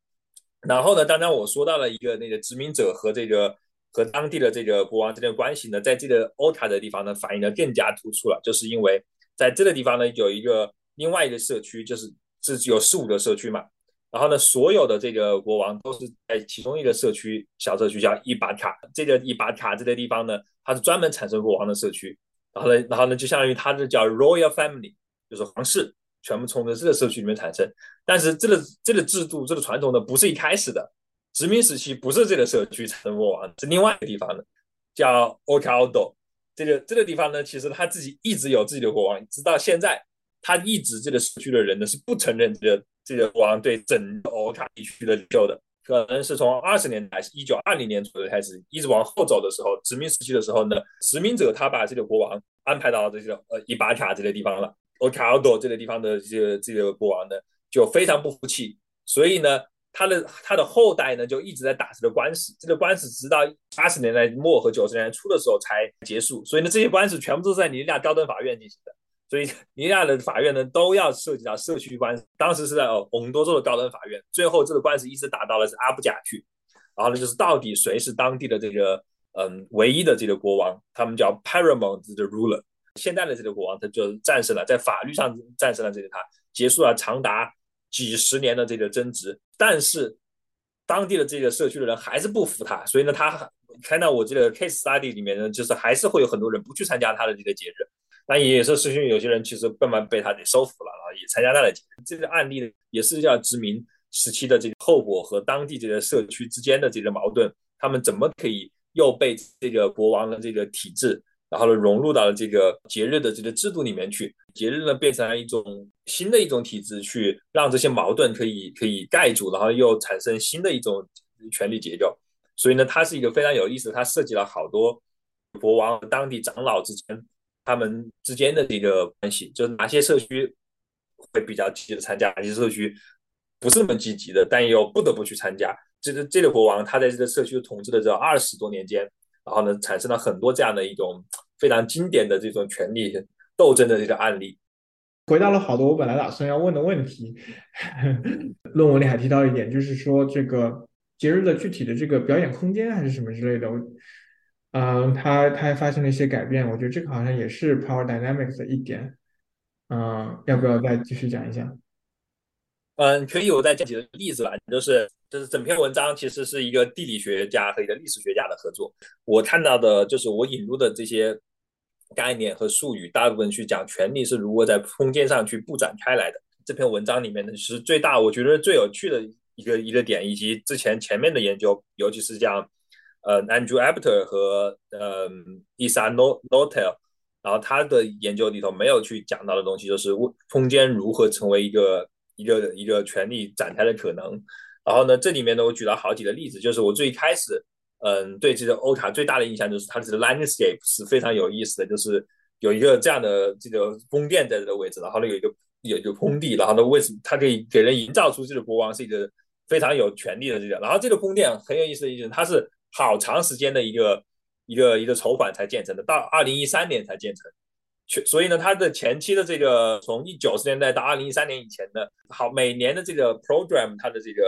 然后呢，刚刚我说到了一个那个殖民者和这个。和当地的这个国王之间的关系呢，在这个欧塔的地方呢，反映的更加突出了。就是因为在这个地方呢，有一个另外一个社区，就是是有四五个社区嘛。然后呢，所有的这个国王都是在其中一个社区，小社区叫伊巴卡。这个伊巴卡这个地方呢，它是专门产生国王的社区。然后呢，然后呢，就相当于它是叫 royal family，就是皇室全部从这个社区里面产生。但是这个这个制度，这个传统呢，不是一开始的。殖民时期不是这个社区产生国王，是另外一个地方的，叫 o c a l d o 这个这个地方呢，其实他自己一直有自己的国王，直到现在，他一直这个社区的人呢是不承认这个这个国王对整个欧卡地区的领袖的。可能是从二十年代，一九二零年左右开始，一直往后走的时候，殖民时期的时候呢，殖民者他把这个国王安排到这个呃伊巴卡这个地方了 o c a l d o 这个地方的这个这个国王呢就非常不服气，所以呢。他的他的后代呢，就一直在打这个官司，这个官司直到八十年代末和九十年代初的时候才结束。所以呢，这些官司全部都是在尼日利亚高等法院进行的。所以尼日利亚的法院呢，都要涉及到社区官司。当时是在翁多州的高等法院，最后这个官司一直打到了是阿布贾去。然后呢，就是到底谁是当地的这个嗯唯一的这个国王？他们叫 paramount 的 ruler。现在的这个国王他就战胜了，在法律上战胜了这个他，结束了长达。几十年的这个争执，但是当地的这个社区的人还是不服他，所以呢，他看到我这个 case study 里面呢，就是还是会有很多人不去参加他的这个节日。那也是实际有些人其实慢慢被他给收服了，然后也参加他的节日。这个案例也是叫殖民时期的这个后果和当地这个社区之间的这个矛盾，他们怎么可以又被这个国王的这个体制？然后呢，融入到了这个节日的这个制度里面去，节日呢变成了一种新的一种体制，去让这些矛盾可以可以盖住，然后又产生新的一种权力结构。所以呢，它是一个非常有意思，它涉及了好多国王和当地长老之间他们之间的这个关系，就是哪些社区会比较积极的参加，哪些社区不是那么积极的，但又不得不去参加。这个这个国王他在这个社区统治的这二十多年间。然后呢，产生了很多这样的一种非常经典的这种权力斗争的这个案例。回答了好多我本来打算要问的问题。论文里还提到一点，就是说这个节日的具体的这个表演空间还是什么之类的，嗯，他他还发生了一些改变。我觉得这个好像也是 Power Dynamics 的一点。嗯，要不要再继续讲一下？嗯，可以，我再讲几个例子吧，就是。就是整篇文章其实是一个地理学家和一个历史学家的合作。我看到的就是我引入的这些概念和术语，大部分去讲权力是如何在空间上去布展开来的。这篇文章里面呢，其实最大我觉得最有趣的一个一个点，以及之前前面的研究，尤其是像呃 Andrew Apter 和呃 Isa Notel 然后他的研究里头没有去讲到的东西，就是空间如何成为一个一个一个权力展开的可能。然后呢，这里面呢，我举了好几个例子，就是我最开始，嗯，对这个欧塔最大的印象就是它的 landscape 是非常有意思的，就是有一个这样的这个宫殿在这个位置，然后呢有一个有一个空地，然后呢为什么它可以给人营造出这个国王是一个非常有权力的这个，然后这个宫殿很有意思的一点，它是好长时间的一个一个一个筹款才建成的，到二零一三年才建成。所以呢，它的前期的这个从一九十年代到二零一三年以前的，好每年的这个 program，它的这个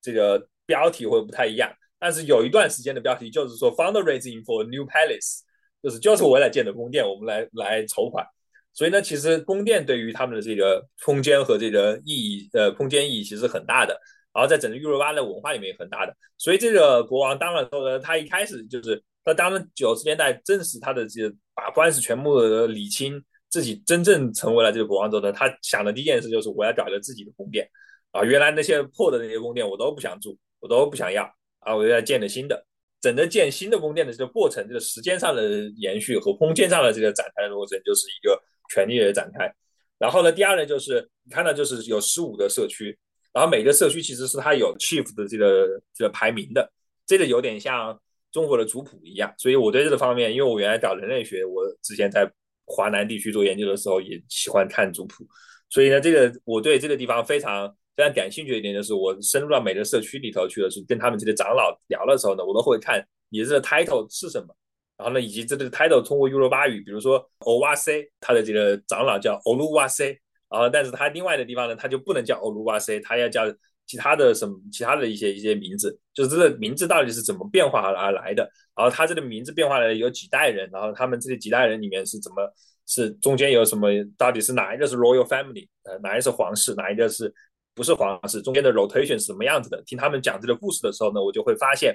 这个标题会不太一样。但是有一段时间的标题就是说 fundraising for new palace，就是就是为了建的宫殿，我们来来筹款。所以呢，其实宫殿对于他们的这个空间和这个意义，呃，空间意义其实很大的。然后在整个幼儿巴的文化里面也很大的。所以这个国王当了之后呢，他一开始就是他当了九十年代，正是他的这个。把官司全部理清，自己真正成为了这个国王之后呢，他想的第一件事就是我要搞一个自己的宫殿啊！原来那些破的那些宫殿我都不想住，我都不想要啊！我要建的新的，整个建新的宫殿的这个过程，这个时间上的延续和空间上的这个展开的过程，就是一个权力的展开。然后呢，第二呢，就是你看到就是有十五个社区，然后每个社区其实是它有 chief 的这个这个排名的，这个有点像。中国的族谱一样，所以我对这个方面，因为我原来搞人类学，我之前在华南地区做研究的时候，也喜欢看族谱，所以呢，这个我对这个地方非常非常感兴趣的一点，就是我深入到每个社区里头去的是跟他们这些长老聊的时候呢，我都会看你这个 title 是什么，然后呢，以及这个 title 通过优罗巴语，比如说欧瓦塞，他的这个长老叫欧鲁瓦塞，然后但是他另外的地方呢，他就不能叫欧鲁瓦塞，他要叫。其他的什么，其他的一些一些名字，就是这个名字到底是怎么变化而来的？然后他这个名字变化了有几代人，然后他们这几代人里面是怎么是中间有什么？到底是哪一个是 royal family？呃，哪一个是皇室？哪一个是不是皇室？中间的 rotation 是什么样子的？听他们讲这个故事的时候呢，我就会发现，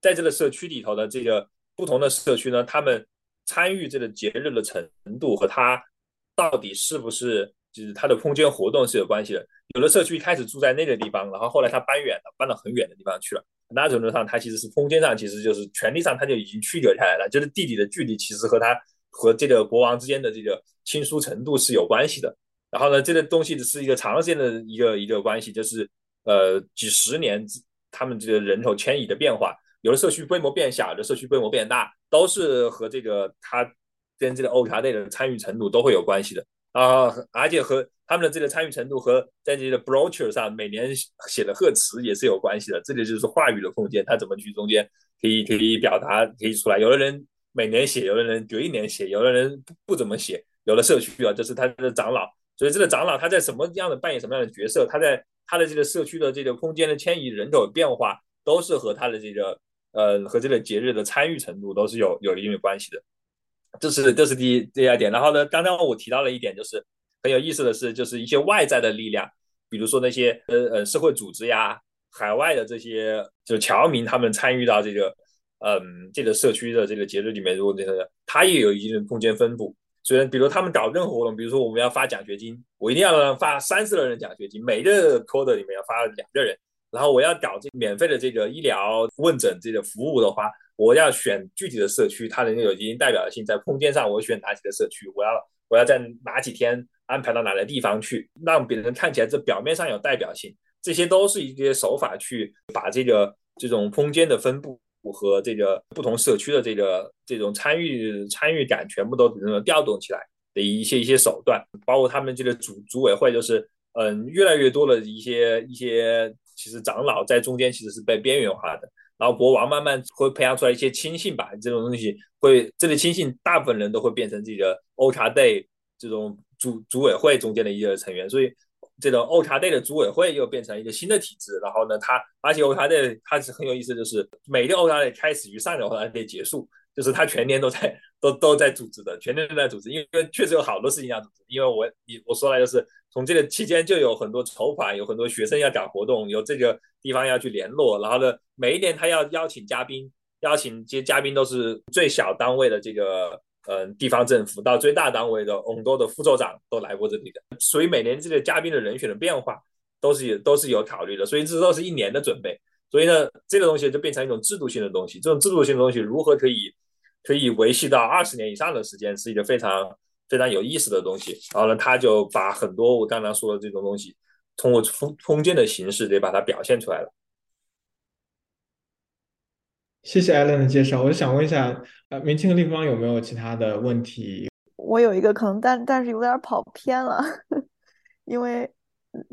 在这个社区里头的这个不同的社区呢，他们参与这个节日的程度和他到底是不是就是他的空间活动是有关系的。有的社区一开始住在那个地方，然后后来他搬远了，搬到很远的地方去了。很大程度上，他其实是空间上，其实就是权力上，他就已经曲折下来了。就是地理的距离，其实和他和这个国王之间的这个亲疏程度是有关系的。然后呢，这个东西是一个长时间的一个一个关系，就是呃几十年他们这个人口迁移的变化。有的社区规模变小，有的社区规模变大，都是和这个他跟这个欧茶队的参与程度都会有关系的啊，而且和。他们的这个参与程度和在这个 brochure 上每年写的贺词也是有关系的。这里就是话语的空间，他怎么去中间可以可以表达可以出来。有的人每年写，有的人隔一年写，有的人不不怎么写。有的社区啊，就是他的长老，所以这个长老他在什么样的扮演什么样的角色？他在他的这个社区的这个空间的迁移、人口变化，都是和他的这个呃和这个节日的参与程度都是有有一定的关系的。这是这是第一第二点。然后呢，刚刚我提到了一点就是。很有意思的是，就是一些外在的力量，比如说那些呃呃社会组织呀，海外的这些就侨民，他们参与到这个嗯这个社区的这个节日里面，如果这个他也有一定的空间分布。虽然比如他们搞任何活动，比如说我们要发奖学金，我一定要发三十个人奖学金，每个 quarter 里面要发两个人。然后我要搞这免费的这个医疗问诊这个服务的话，我要选具体的社区，它能有一定代表性，在空间上我选哪几个社区，我要我要在哪几天。安排到哪个地方去，让别人看起来这表面上有代表性，这些都是一些手法去把这个这种空间的分布和这个不同社区的这个这种参与参与感全部都调动起来的一些一些手段，包括他们这个组组委会，就是嗯越来越多的一些一些其实长老在中间其实是被边缘化的，然后国王慢慢会培养出来一些亲信吧，这种东西会这类亲信大部分人都会变成这个 Ultra Day 这种。组组委会中间的一个成员，所以这种欧茶队的组委会又变成一个新的体制。然后呢，它而且欧茶队它是很有意思，就是每个欧茶队开始于上个欧茶队结束，就是他全年都在都都在组织的，全年都在组织。因为确实有好多事情要组织。因为我你我说来就是从这个期间就有很多筹款，有很多学生要搞活动，有这个地方要去联络。然后呢，每一年他要邀请嘉宾，邀请这些嘉宾都是最小单位的这个。嗯，地方政府到最大单位的很多的副州长都来过这里的，所以每年这个嘉宾的人选的变化都是有都是有考虑的，所以这都是一年的准备。所以呢，这个东西就变成一种制度性的东西。这种制度性的东西如何可以可以维系到二十年以上的时间，是一个非常非常有意思的东西。然后呢，他就把很多我刚刚说的这种东西，通过封封建的形式，得把它表现出来了。谢谢艾伦的介绍，我想问一下，呃，明清的地方有没有其他的问题？我有一个可能，但但是有点跑偏了，因为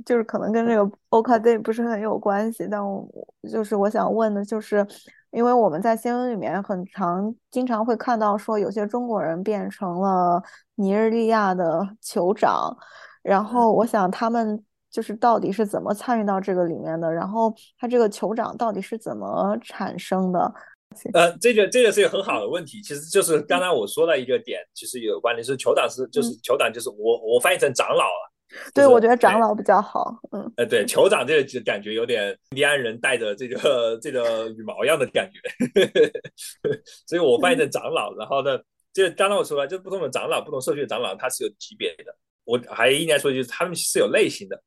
就是可能跟这个 Oka Day 不是很有关系。但我就是我想问的，就是因为我们在新闻里面很常经常会看到说，有些中国人变成了尼日利亚的酋长，然后我想他们就是到底是怎么参与到这个里面的？然后他这个酋长到底是怎么产生的？呃，这个这个是一个很好的问题，其实就是刚才我说了一个点，其实有关的是酋长是就是酋长就是我我翻译成长老了，对我觉得长老比较好，嗯，呃对，酋长这个感觉有点印第安人带着这个这个羽毛一样的感觉，所以我翻译成长老，然后呢，这刚刚我说了，就不同的长老，不同社区的长老，他是有级别的，我还应该说就是他们是有类型的。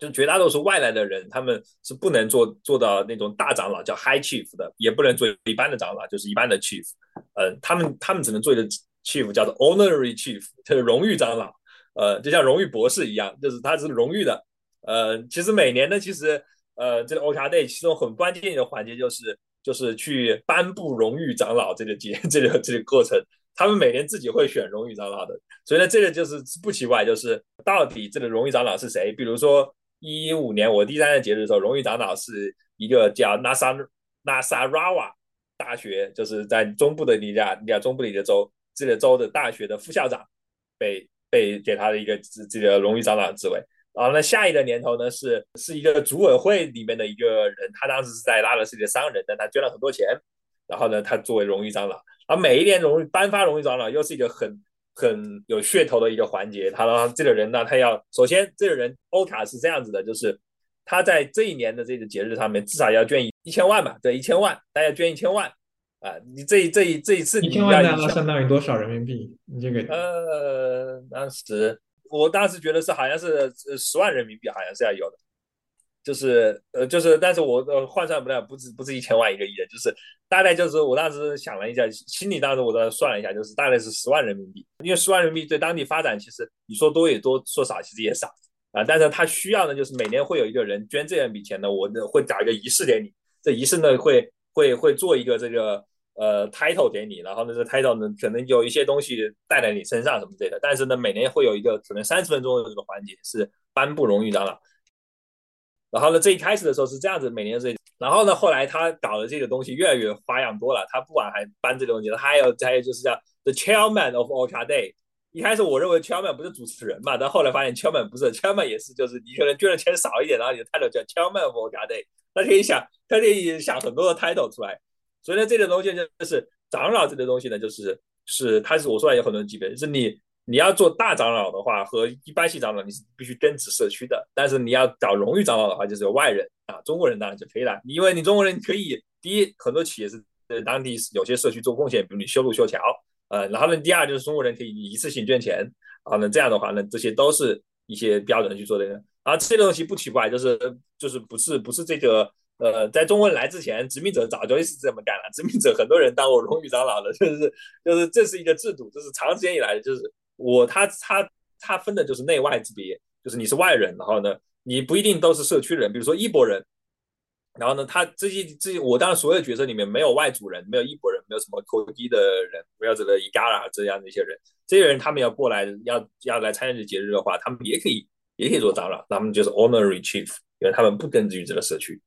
就绝大多数外来的人，他们是不能做做到那种大长老叫 high chief 的，也不能做一般的长老，就是一般的 chief。呃，他们他们只能做一个 chief，叫做 honorary chief，就是荣誉长老。呃，就像荣誉博士一样，就是他是荣誉的。呃，其实每年呢，其实呃，这个 o c a Day 其中很关键的环节就是就是去颁布荣誉长老这个节 这个这个过程。他们每年自己会选荣誉长老的，所以呢，这个就是不奇怪，就是到底这个荣誉长老是谁？比如说。一五年我第三个节日的时候，荣誉长老是一个叫 Nasa Nasarawa 大学，就是在中部的尼加尼亚中部的一个州，这个州的大学的副校长，被被给他的一个这个荣誉长老职位。然后呢，下一个年头呢是是一个组委会里面的一个人，他当时是在拉的是一个商人，但他捐了很多钱，然后呢，他作为荣誉长老。而每一年荣誉颁发荣誉长老又是一个很。很有噱头的一个环节，他呢，这个人呢，他要首先，这个人欧卡是这样子的，就是他在这一年的这个节日上面，至少要捐一一千万吧，对，一千万，大家捐一千万啊！你这这一这一次，一千万大概相当于多少人民币？你这个呃，当时我当时觉得是好像是十万人民币，好像是要有的。就是呃，就是，但是我呃换算不了，不止不止一千万一个亿的，就是大概就是我当时想了一下，心里当时我在算了一下，就是大概是十万人民币，因为十万人民币对当地发展其实你说多也多，说少其实也少啊。但是他需要呢，就是每年会有一个人捐这样一笔钱呢，我呢会搞一个仪式给你，这仪式呢会会会做一个这个呃 title 给你，然后呢这 title 呢可能有一些东西带在你身上什么之类的，但是呢每年会有一个可能三十分钟的这个环节是颁布荣誉长老。然后呢，这一开始的时候是这样子，每年这，然后呢，后来他搞的这个东西越来越花样多了。他不管还搬这个东西，他还有还有就是叫 The Chairman of Oka Day。一开始我认为 Chairman 不是主持人嘛，但后来发现 Chairman 不是，Chairman 也是，就是你可能捐的钱少一点，然后你的 title 叫 Chairman of Oka Day。他可以想，他可以想很多的 title 出来。所以呢，这个东西就是长老这个东西呢，就是是他是我说的有很多级别，就是你。你要做大长老的话，和一般系长老你是必须根植社区的。但是你要找荣誉长老的话，就是有外人啊，中国人当然就可以了。因为你中国人可以，第一，很多企业是在当地有些社区做贡献，比如你修路修桥，呃，然后呢，第二就是中国人可以一次性捐钱，啊，那这样的话呢，这些都是一些标准去做的。啊，这些东西不奇怪，就是就是不是不是这个呃，在中国人来之前，殖民者早就是这么干了。殖民者很多人当过荣誉长老的，就是就是这是一个制度，就是长时间以来的，就是。我他他他分的就是内外之别，就是你是外人，然后呢，你不一定都是社区人，比如说伊博人，然后呢，他这些这些我当然所有角色里面没有外族人，没有伊博人，没有什么口低的人，没有这个伊嘎啦这样的一些人，这些人他们要过来要要来参加这节日的话，他们也可以也可以做长老，他们就是 honorary chief，因为他们不根植于这个社区。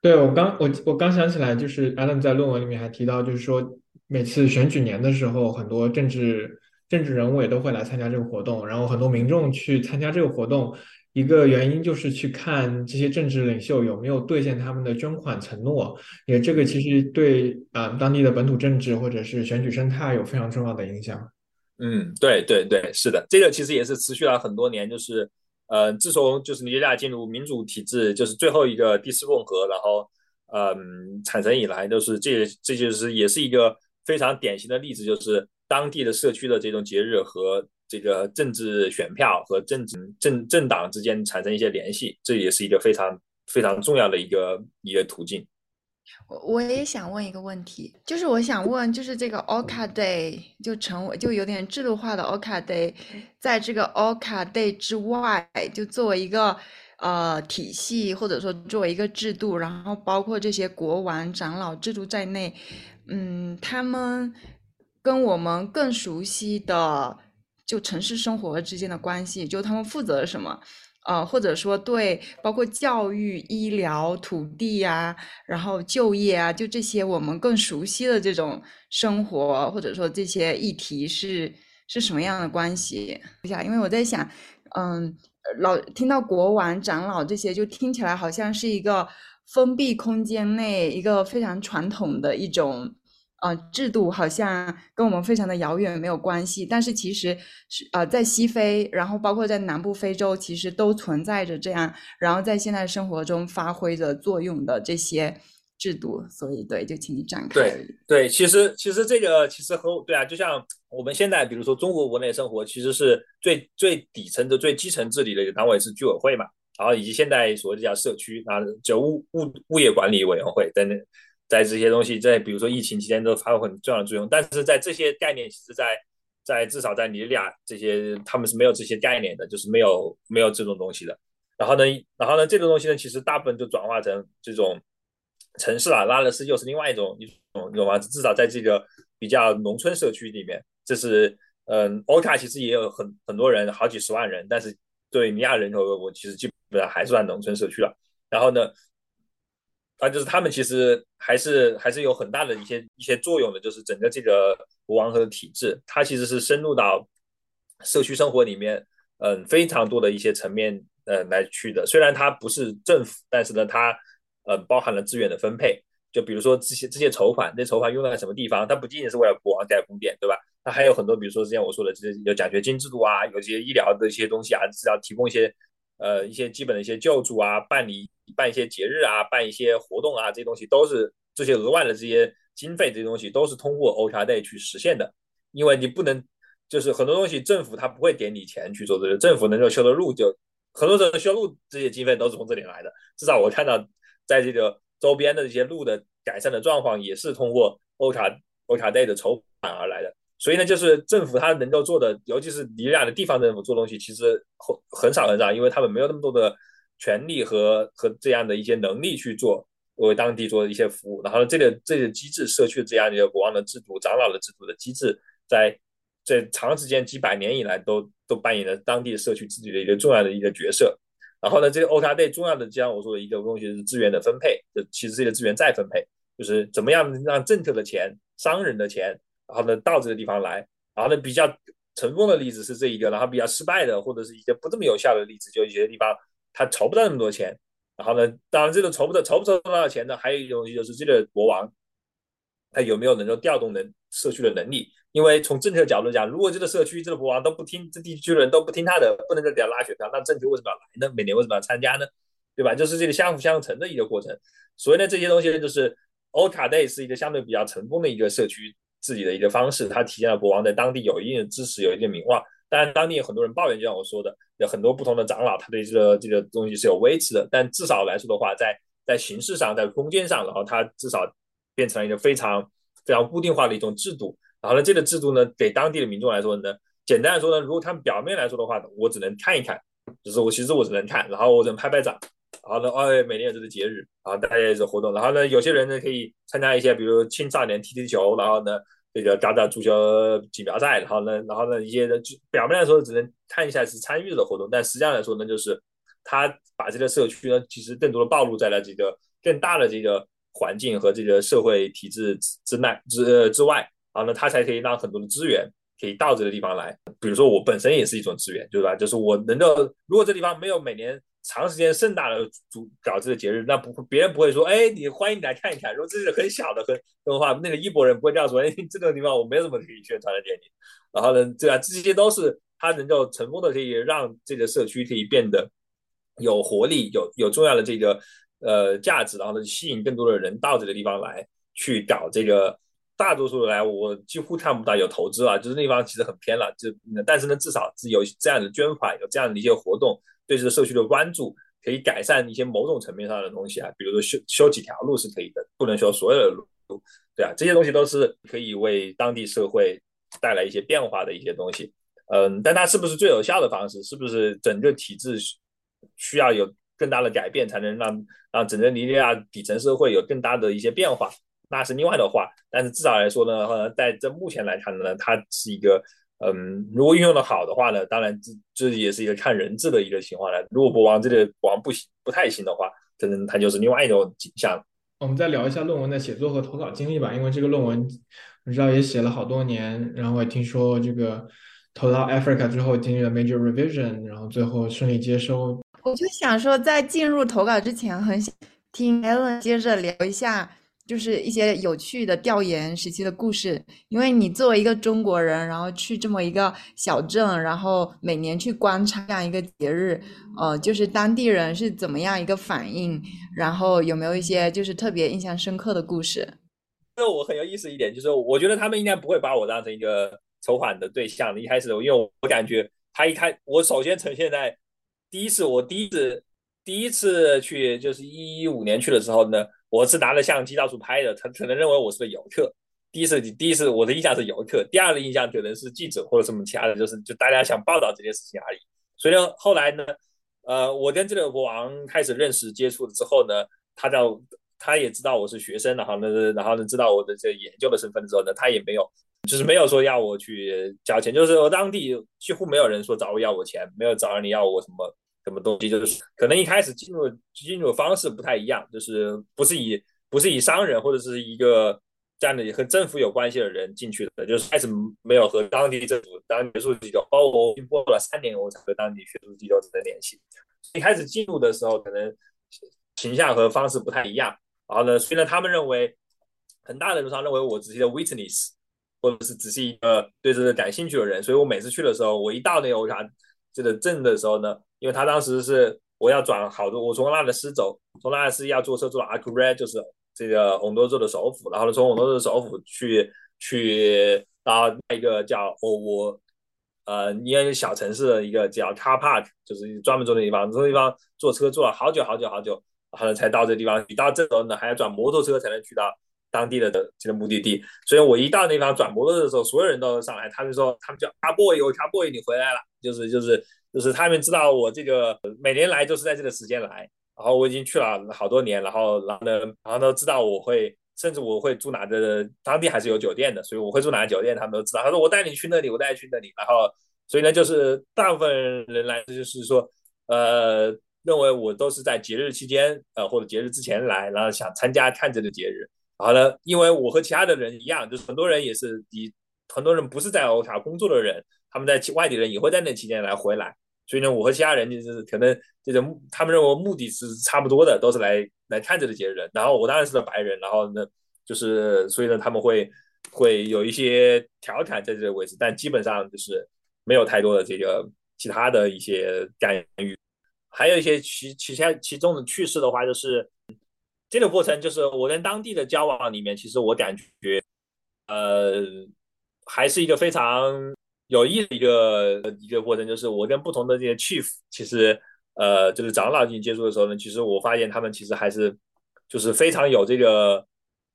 对我刚我我刚想起来，就是 Adam 在论文里面还提到，就是说每次选举年的时候，很多政治。政治人物也都会来参加这个活动，然后很多民众去参加这个活动，一个原因就是去看这些政治领袖有没有兑现他们的捐款承诺，也这个其实对啊当地的本土政治或者是选举生态有非常重要的影响。嗯，对对对，是的，这个其实也是持续了很多年，就是呃，自从就是尼日利亚进入民主体制，就是最后一个第四共和，然后嗯产生以来，都是这这就是也是一个非常典型的例子，就是。当地的社区的这种节日和这个政治选票和政治政政党之间产生一些联系，这也是一个非常非常重要的一个一个途径。我我也想问一个问题，就是我想问，就是这个 Oka Day 就成为就有点制度化的 Oka Day，在这个 Oka Day 之外，就作为一个呃体系，或者说作为一个制度，然后包括这些国王、长老制度在内，嗯，他们跟我们更熟悉的就城市生活之间的关系，就他们负责什么？呃，或者说对，包括教育、医疗、土地呀，然后就业啊，就这些我们更熟悉的这种生活，或者说这些议题是是什么样的关系？一下，因为我在想，嗯，老听到国王、长老这些，就听起来好像是一个封闭空间内一个非常传统的一种。呃，制度好像跟我们非常的遥远，没有关系。但是其实是呃，在西非，然后包括在南部非洲，其实都存在着这样，然后在现代生活中发挥着作用的这些制度。所以，对，就请你展开。对对，其实其实这个其实和对啊，就像我们现在比如说中国国内生活，其实是最最底层的、最基层治理的一个单位是居委会嘛，然后以及现在所谓的叫社区啊，就物物物业管理委员会在那。在这些东西，在比如说疫情期间都发挥很重要的作用，但是在这些概念，其实，在在至少在尼日利亚这些，他们是没有这些概念的，就是没有没有这种东西的。然后呢，然后呢，这个东西呢，其实大部分就转化成这种城市啊，拉勒斯又是另外一种一种，懂吗？至少在这个比较农村社区里面，这是嗯，欧卡其实也有很很多人，好几十万人，但是对尼亚人口，我其实基本上还是算农村社区了。然后呢？啊，就是他们其实还是还是有很大的一些一些作用的，就是整个这个国王和体制，它其实是深入到社区生活里面，嗯，非常多的一些层面，呃，来去的。虽然它不是政府，但是呢，它呃包含了资源的分配。就比如说这些这些筹款，这筹款用在什么地方？它不仅仅是为了国王盖宫殿，对吧？它还有很多，比如说之前我说的这些有奖学金制度啊，有些医疗的一些东西啊，是要提供一些呃一些基本的一些救助啊，办理。办一些节日啊，办一些活动啊，这些东西都是这些额外的这些经费，这些东西都是通过 o c a Day 去实现的。因为你不能，就是很多东西政府他不会点你钱去做这个，政府能够修的路就很多时候修路这些经费都是从这里来的。至少我看到在这个周边的这些路的改善的状况也是通过 o c a o c a Day 的筹款而来的。所以呢，就是政府他能够做的，尤其是尼日利亚的地方政府做东西，其实很很少很少，因为他们没有那么多的。权利和和这样的一些能力去做为当地做一些服务，然后这个这个机制，社区这样一个国王的制度、长老的制度的机制，在这长时间几百年以来都都扮演了当地社区自己的一个重要的一个角色。然后呢，这个 o 卡 Day 重要的，就像我说的一个东西是资源的分配，这其实这个资源再分配，就是怎么样让政策的钱、商人的钱，然后呢到这个地方来。然后呢，比较成功的例子是这一个，然后比较失败的或者是一些不这么有效的例子，就有些地方。他筹不到那么多钱，然后呢，当然这个筹不到筹不筹到的钱呢，还有一种就是这个国王，他有没有能够调动能社区的能力？因为从政策角度讲，如果这个社区这个国王都不听这地区的人都不听他的，不能在底下拉选票，那政府为什么要来呢？每年为什么要参加呢？对吧？就是这个相辅相成的一个过程。所以呢，这些东西呢，就是欧卡 day 是一个相对比较成功的一个社区自己的一个方式，它体现了国王在当地有一定的支持，有一定名望。当然，当地有很多人抱怨，就像我说的，有很多不同的长老，他对这个这个东西是有维持的。但至少来说的话，在在形式上，在空间上，然后它至少变成了一个非常非常固定化的一种制度。然后呢，这个制度呢，给当地的民众来说呢，简单来说呢，如果他们表面来说的话，我只能看一看，就是我其实我只能看，然后我只能拍拍掌。然后呢，哦，每年有这个节日，然后大家也是活动。然后呢，有些人呢可以参加一些，比如青少年踢踢球，然后呢。这个打打足球锦标赛，然后呢，然后呢，一些人就表面来说只能看一下是参与的活动，但实际上来说呢，就是他把这个社区呢，其实更多的暴露在了这个更大的这个环境和这个社会体制之内之之外，然后呢，他才可以让很多的资源可以到这个地方来。比如说我本身也是一种资源，对吧？就是我能够，如果这地方没有每年。长时间盛大的主搞这个节日，那不别人不会说，哎，你欢迎你来看一看。如果这是很小的很的话，那个伊博人不会这样说，哎，这个地方我没什么可以宣传的给你。然后呢，对啊？这些都是他能够成功的，可以让这个社区可以变得有活力，有有重要的这个呃价值，然后呢，吸引更多的人到这个地方来去搞这个。大多数来，我几乎看不到有投资啊，就是那地方其实很偏了。就但是呢，至少是有这样的捐款，有这样的一些活动。对这个社区的关注，可以改善一些某种层面上的东西啊，比如说修修几条路是可以的，不能修所有的路，对啊，这些东西都是可以为当地社会带来一些变化的一些东西。嗯，但它是不是最有效的方式？是不是整个体制需要有更大的改变，才能让让整个尼日利亚底层社会有更大的一些变化？那是另外的话。但是至少来说呢，在这目前来看呢，它是一个。嗯，如果运用的好的话呢，当然这这也是一个看人质的一个情况了。如果国王这个国王不行不太行的话，可能他就是另外一种景象。我们再聊一下论文的写作和投稿经历吧，因为这个论文我知道也写了好多年，然后也听说这个投到 Africa 之后经历了 major revision，然后最后顺利接收。我就想说，在进入投稿之前，很想听 Alan 接着聊一下。就是一些有趣的调研时期的故事，因为你作为一个中国人，然后去这么一个小镇，然后每年去观察这样一个节日，呃，就是当地人是怎么样一个反应，然后有没有一些就是特别印象深刻的故事？这我很有意思一点，就是我觉得他们应该不会把我当成一个筹款的对象。一开始，因为我感觉他一开，我首先呈现在第一次，我第一次第一次去就是一一五年去的时候呢。我是拿着相机到处拍的，他可能认为我是个游客。第一次，第一次我的印象是游客，第二个印象可能是记者或者什么其他的，就是就大家想报道这件事情而已。所以呢，后来呢，呃，我跟这个国王开始认识接触了之后呢，他叫他也知道我是学生，然后呢，然后呢知道我的这研究的身份之后呢，他也没有就是没有说要我去交钱，就是当地几乎没有人说找我要我钱，没有找你要我什么。什么东西就是可能一开始进入进入方式不太一样，就是不是以不是以商人或者是一个这样的和政府有关系的人进去的，就是开始没有和当地政府、当地学术机构，包括我过了三年我才和当地学术机构产生联系。一开始进入的时候，可能形象和方式不太一样。然后呢，虽然他们认为很大程度上认为我只是一个 witness，或者是只是一个对这个感兴趣的人，所以我每次去的时候，我一到那个欧查这个镇的时候呢。因为他当时是我要转好多，我从拉的斯走，从拉的斯要坐车坐到阿库瑞，就是这个洪多州的首府，然后呢从洪多州的首府去去到一个叫我我呃一个小城市的一个叫 Car Park，就是专门坐的地方，这个地方坐车坐了好久好久好久，然后呢才到这地方。你到这时候呢还要转摩托车才能去到当地的这个目的地，所以我一到那地方转摩托车的时候，所有人都上来，他们说他们叫阿 boy，我阿 boy，你回来了，就是就是。就是他们知道我这个每年来都是在这个时间来，然后我已经去了好多年，然后然后呢，然后都知道我会，甚至我会住哪的，当地还是有酒店的，所以我会住哪个酒店，他们都知道。他说我带你去那里，我带你去那里，然后所以呢，就是大部分人来就是说，呃，认为我都是在节日期间，呃或者节日之前来，然后想参加看这个节日。然后呢，因为我和其他的人一样，就是很多人也是以很多人不是在欧茶工作的人。他们在外地人也会在那期间来回来，所以呢，我和其他人就是可能这种他们认为目的是差不多的，都是来来看这个节日。然后我当然是个白人，然后呢，就是所以呢，他们会会有一些调侃在这个位置，但基本上就是没有太多的这个其他的一些干预。还有一些其其他其中的趣事的话，就是这个过程就是我跟当地的交往里面，其实我感觉呃还是一个非常。有意的一个一个过程，就是我跟不同的这些 chief，其实呃，就是长老进行接触的时候呢，其实我发现他们其实还是就是非常有这个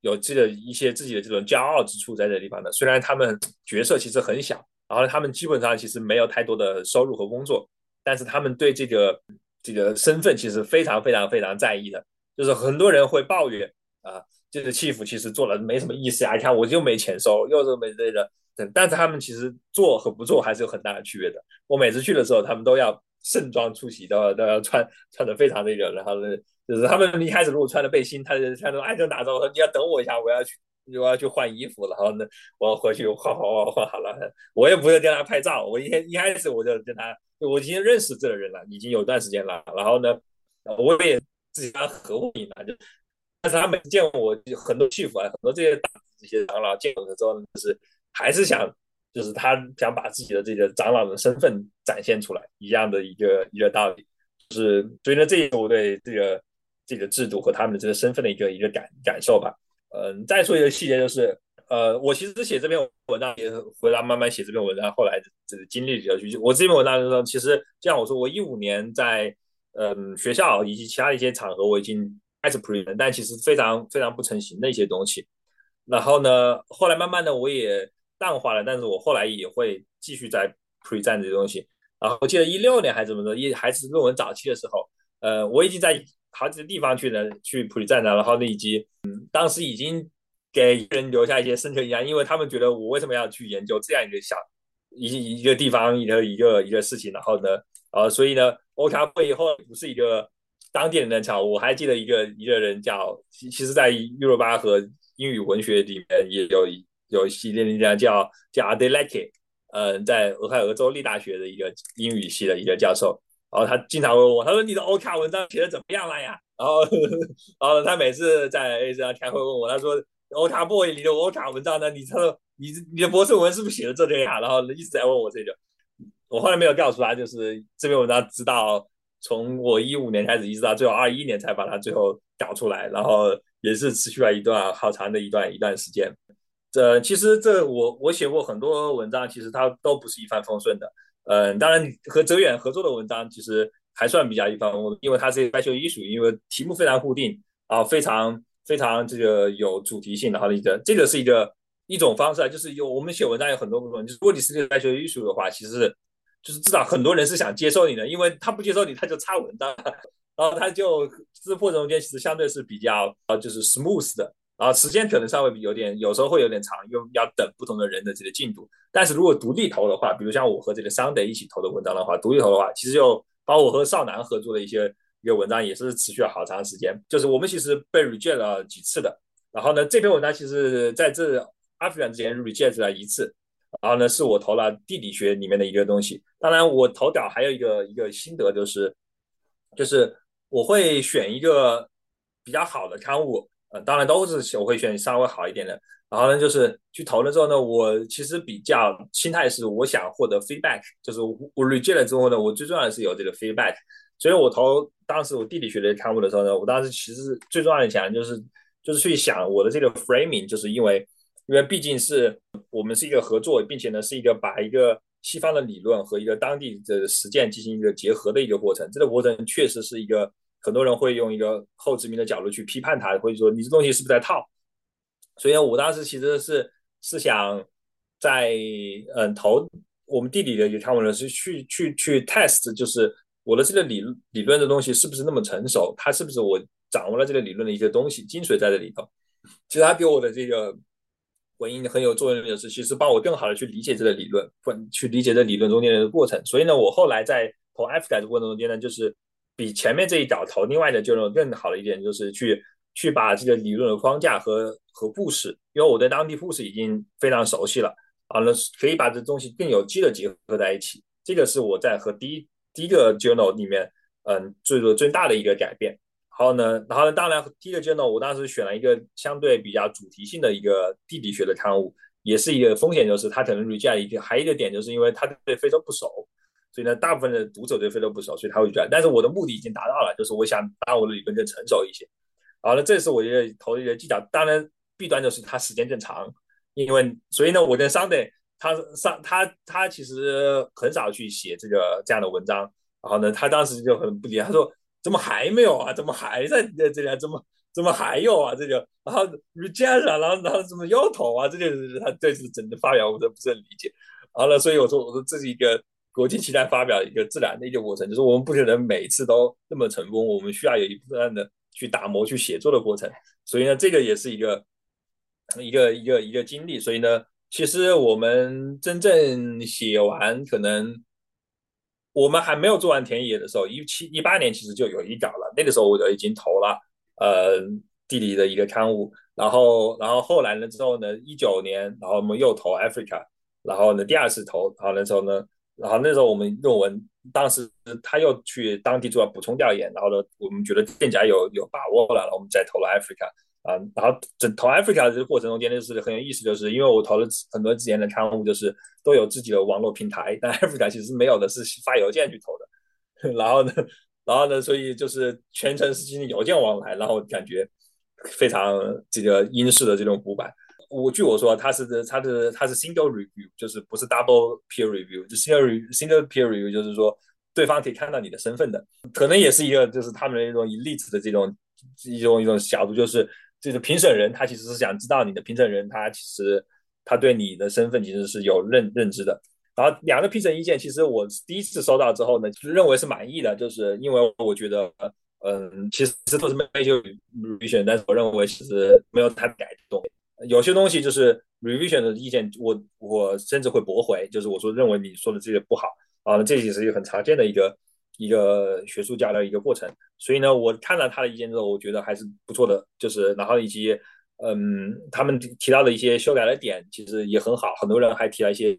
有这个一些自己的这种骄傲之处在这地方的。虽然他们角色其实很小，然后他们基本上其实没有太多的收入和工作，但是他们对这个这个身份其实非常非常非常在意的。就是很多人会抱怨啊，这个 chief 其实做了没什么意思啊，你看我又没钱收，又是没这个。但是他们其实做和不做还是有很大的区别的。我每次去的时候，他们都要盛装出席，都要都要穿穿的非常那个，然后呢，就是他们一开始如果穿的背心，他就他说哎就打招呼，你要等我一下，我要去我要去换衣服，然后呢，我要回去换换换换好了，我也不会跟他拍照。我一天一开始我就跟他，我已经认识这个人了，已经有段时间了。然后呢，我也自己他合伙人嘛，就但是他每次见我很多气服啊，很多这些大这些长老见我的之后呢，就是。还是想，就是他想把自己的这个长老的身份展现出来，一样的一个一个道理，就是所以呢，这也是我对这个这个制度和他们的这个身份的一个一个感感受吧。嗯，再说一个细节，就是呃，我其实写这篇文章也回来慢慢写这篇文章，后来这个经历比较去，我这篇文章的时候，其实就像我说，我一五年在嗯学校以及其他的一些场合，我已经开始 pre，但其实非常非常不成形的一些东西。然后呢，后来慢慢的我也淡化了，但是我后来也会继续在 present 这些东西。然后我记得一六年还是怎么着，一还是论文早期的时候，呃，我已经在好几个地方去呢去 present 了，然后呢，以及嗯，当时已经给人留下一些深刻印象，因为他们觉得我为什么要去研究这样一个小一一个地方一个一个一个事情，然后呢，呃，所以呢，欧卡背后不是一个当地人的巧，我还记得一个一个人叫，其其实在 u r o 巴和英语文学里面也有有一系列人家叫叫 Adeleke，嗯，在俄亥俄州立大学的一个英语系的一个教授，然后他经常问我，他说你的欧卡文章写的怎么样了呀？然后然后他每次在 A 上开会问我，他说欧卡 boy 你的欧卡文章呢？你他说。你你的博士文是不是写的这样？然后一直在问我这个，我后来没有告诉他，就是这篇文章直到从我一五年开始，一直到最后二一年才把它最后搞出来，然后也是持续了一段好长的一段一段时间。这其实这我我写过很多文章，其实它都不是一帆风顺的。嗯，当然和泽远合作的文章其实还算比较一帆风顺，因为它是一个白求艺术，因为题目非常固定啊，非常非常这个有主题性，然后一个这个是一个。一种方式啊，就是有我们写文章有很多部分，就是如果你是个在学艺术的话，其实就是至少很多人是想接受你的，因为他不接受你，他就差文章，然后他就这过程中间其实相对是比较呃就是 smooth 的，然后时间可能稍微有点，有时候会有点长，又要等不同的人的这个进度。但是如果独立投的话，比如像我和这个 Sunday 一起投的文章的话，独立投的话，其实就包括我和少南合作的一些一个文章，也是持续了好长时间。就是我们其实被 reject 了几次的，然后呢，这篇文章其实在这。阿富汗之前 reject 了一次，然后呢，是我投了地理学里面的一个东西。当然，我投稿还有一个一个心得就是，就是我会选一个比较好的刊物，呃，当然都是我会选稍微好一点的。然后呢，就是去投了之后呢，我其实比较心态是我想获得 feedback，就是我 reject 了之后呢，我最重要的是有这个 feedback。所以我投当时我地理学的刊物的时候呢，我当时其实最重要的想就是就是去想我的这个 framing，就是因为。因为毕竟是我们是一个合作，并且呢是一个把一个西方的理论和一个当地的实践进行一个结合的一个过程。这个过程确实是一个很多人会用一个后殖民的角度去批判它，或者说你这东西是不是在套。所以我当时其实是是想在嗯投我们地理的一个刊物呢，是去去去 test，就是我的这个理理论的东西是不是那么成熟，它是不是我掌握了这个理论的一些东西精髓在这里头。其实它给我的这个。回应很有作用的是，其实帮我更好的去理解这个理论，或去理解这理论中间的过程。所以呢，我后来在投 F 改的过程中间呢，就是比前面这一稿投另外的就更好的一点，就是去去把这个理论的框架和和故事，因为我对当地故事已经非常熟悉了，啊，那可以把这东西更有机的结合在一起。这个是我在和第一第一个 journal 里面，嗯，最多最大的一个改变。然后呢，然后呢，当然第一个 journal，我当时选了一个相对比较主题性的一个地理学的刊物，也是一个风险，就是它可能 reject 一个，还有一个点就是因为它对非洲不熟，所以呢，大部分的读者对非洲不熟，所以他会 reject。但是我的目的已经达到了，就是我想让我的理论更成熟一些。好了，这是我觉得投的一个技巧。当然弊端就是它时间更长，因为所以呢，我跟 Sunday 他上他他其实很少去写这个这样的文章，然后呢，他当时就很不理解，他说。怎么还没有啊？怎么还在在这里啊？怎么怎么还有啊？这就然后 reject 啊，然后然后怎么又投啊？这就是他这次整个发表，我都不是很理解。好了，所以我说我说这是一个国际期待发表一个自然的一个过程，就是我们不可能每次都那么成功，我们需要有一部分的去打磨、去写作的过程。所以呢，这个也是一个一个一个一个经历。所以呢，其实我们真正写完可能。我们还没有做完田野的时候，一七一八年其实就有一稿了。那个时候我就已经投了，呃，地理的一个刊物。然后，然后后来呢之后呢，一九年，然后我们又投 Africa，然后呢第二次投，然后那时候呢，然后那时候我们论文当时他又去当地做了补充调研，然后呢我们觉得更加有有把握了，然后我们再投了 Africa。啊，然后整投 Africa 这个过程中间就是很有意思，就是因为我投了很多之前的刊物，就是都有自己的网络平台，但 Africa 其实没有的，是发邮件去投的。然后呢，然后呢，所以就是全程是进行邮件往来，然后感觉非常这个英式的这种古板。我据我说，他是他的他是 single review，就是不是 double peer review，就 single single peer review，就是说对方可以看到你的身份的，可能也是一个就是他们的一种以例子的这种一种一种角度，就是这个评审人他其实是想知道你的评审人他其实他对你的身份其实是有认认知的。然后两个评审意见，其实我第一次收到之后呢，就认为是满意的，就是因为我觉得，嗯，其实都是 major revision，但是我认为其实没有太改动。有些东西就是 revision 的意见，我我甚至会驳回，就是我说认为你说的这些不好啊，这也是一个很常见的一个一个学术交流一个过程。所以呢，我看了他的意见之后，我觉得还是不错的，就是然后以及嗯，他们提到的一些修改的点其实也很好，很多人还提了一些。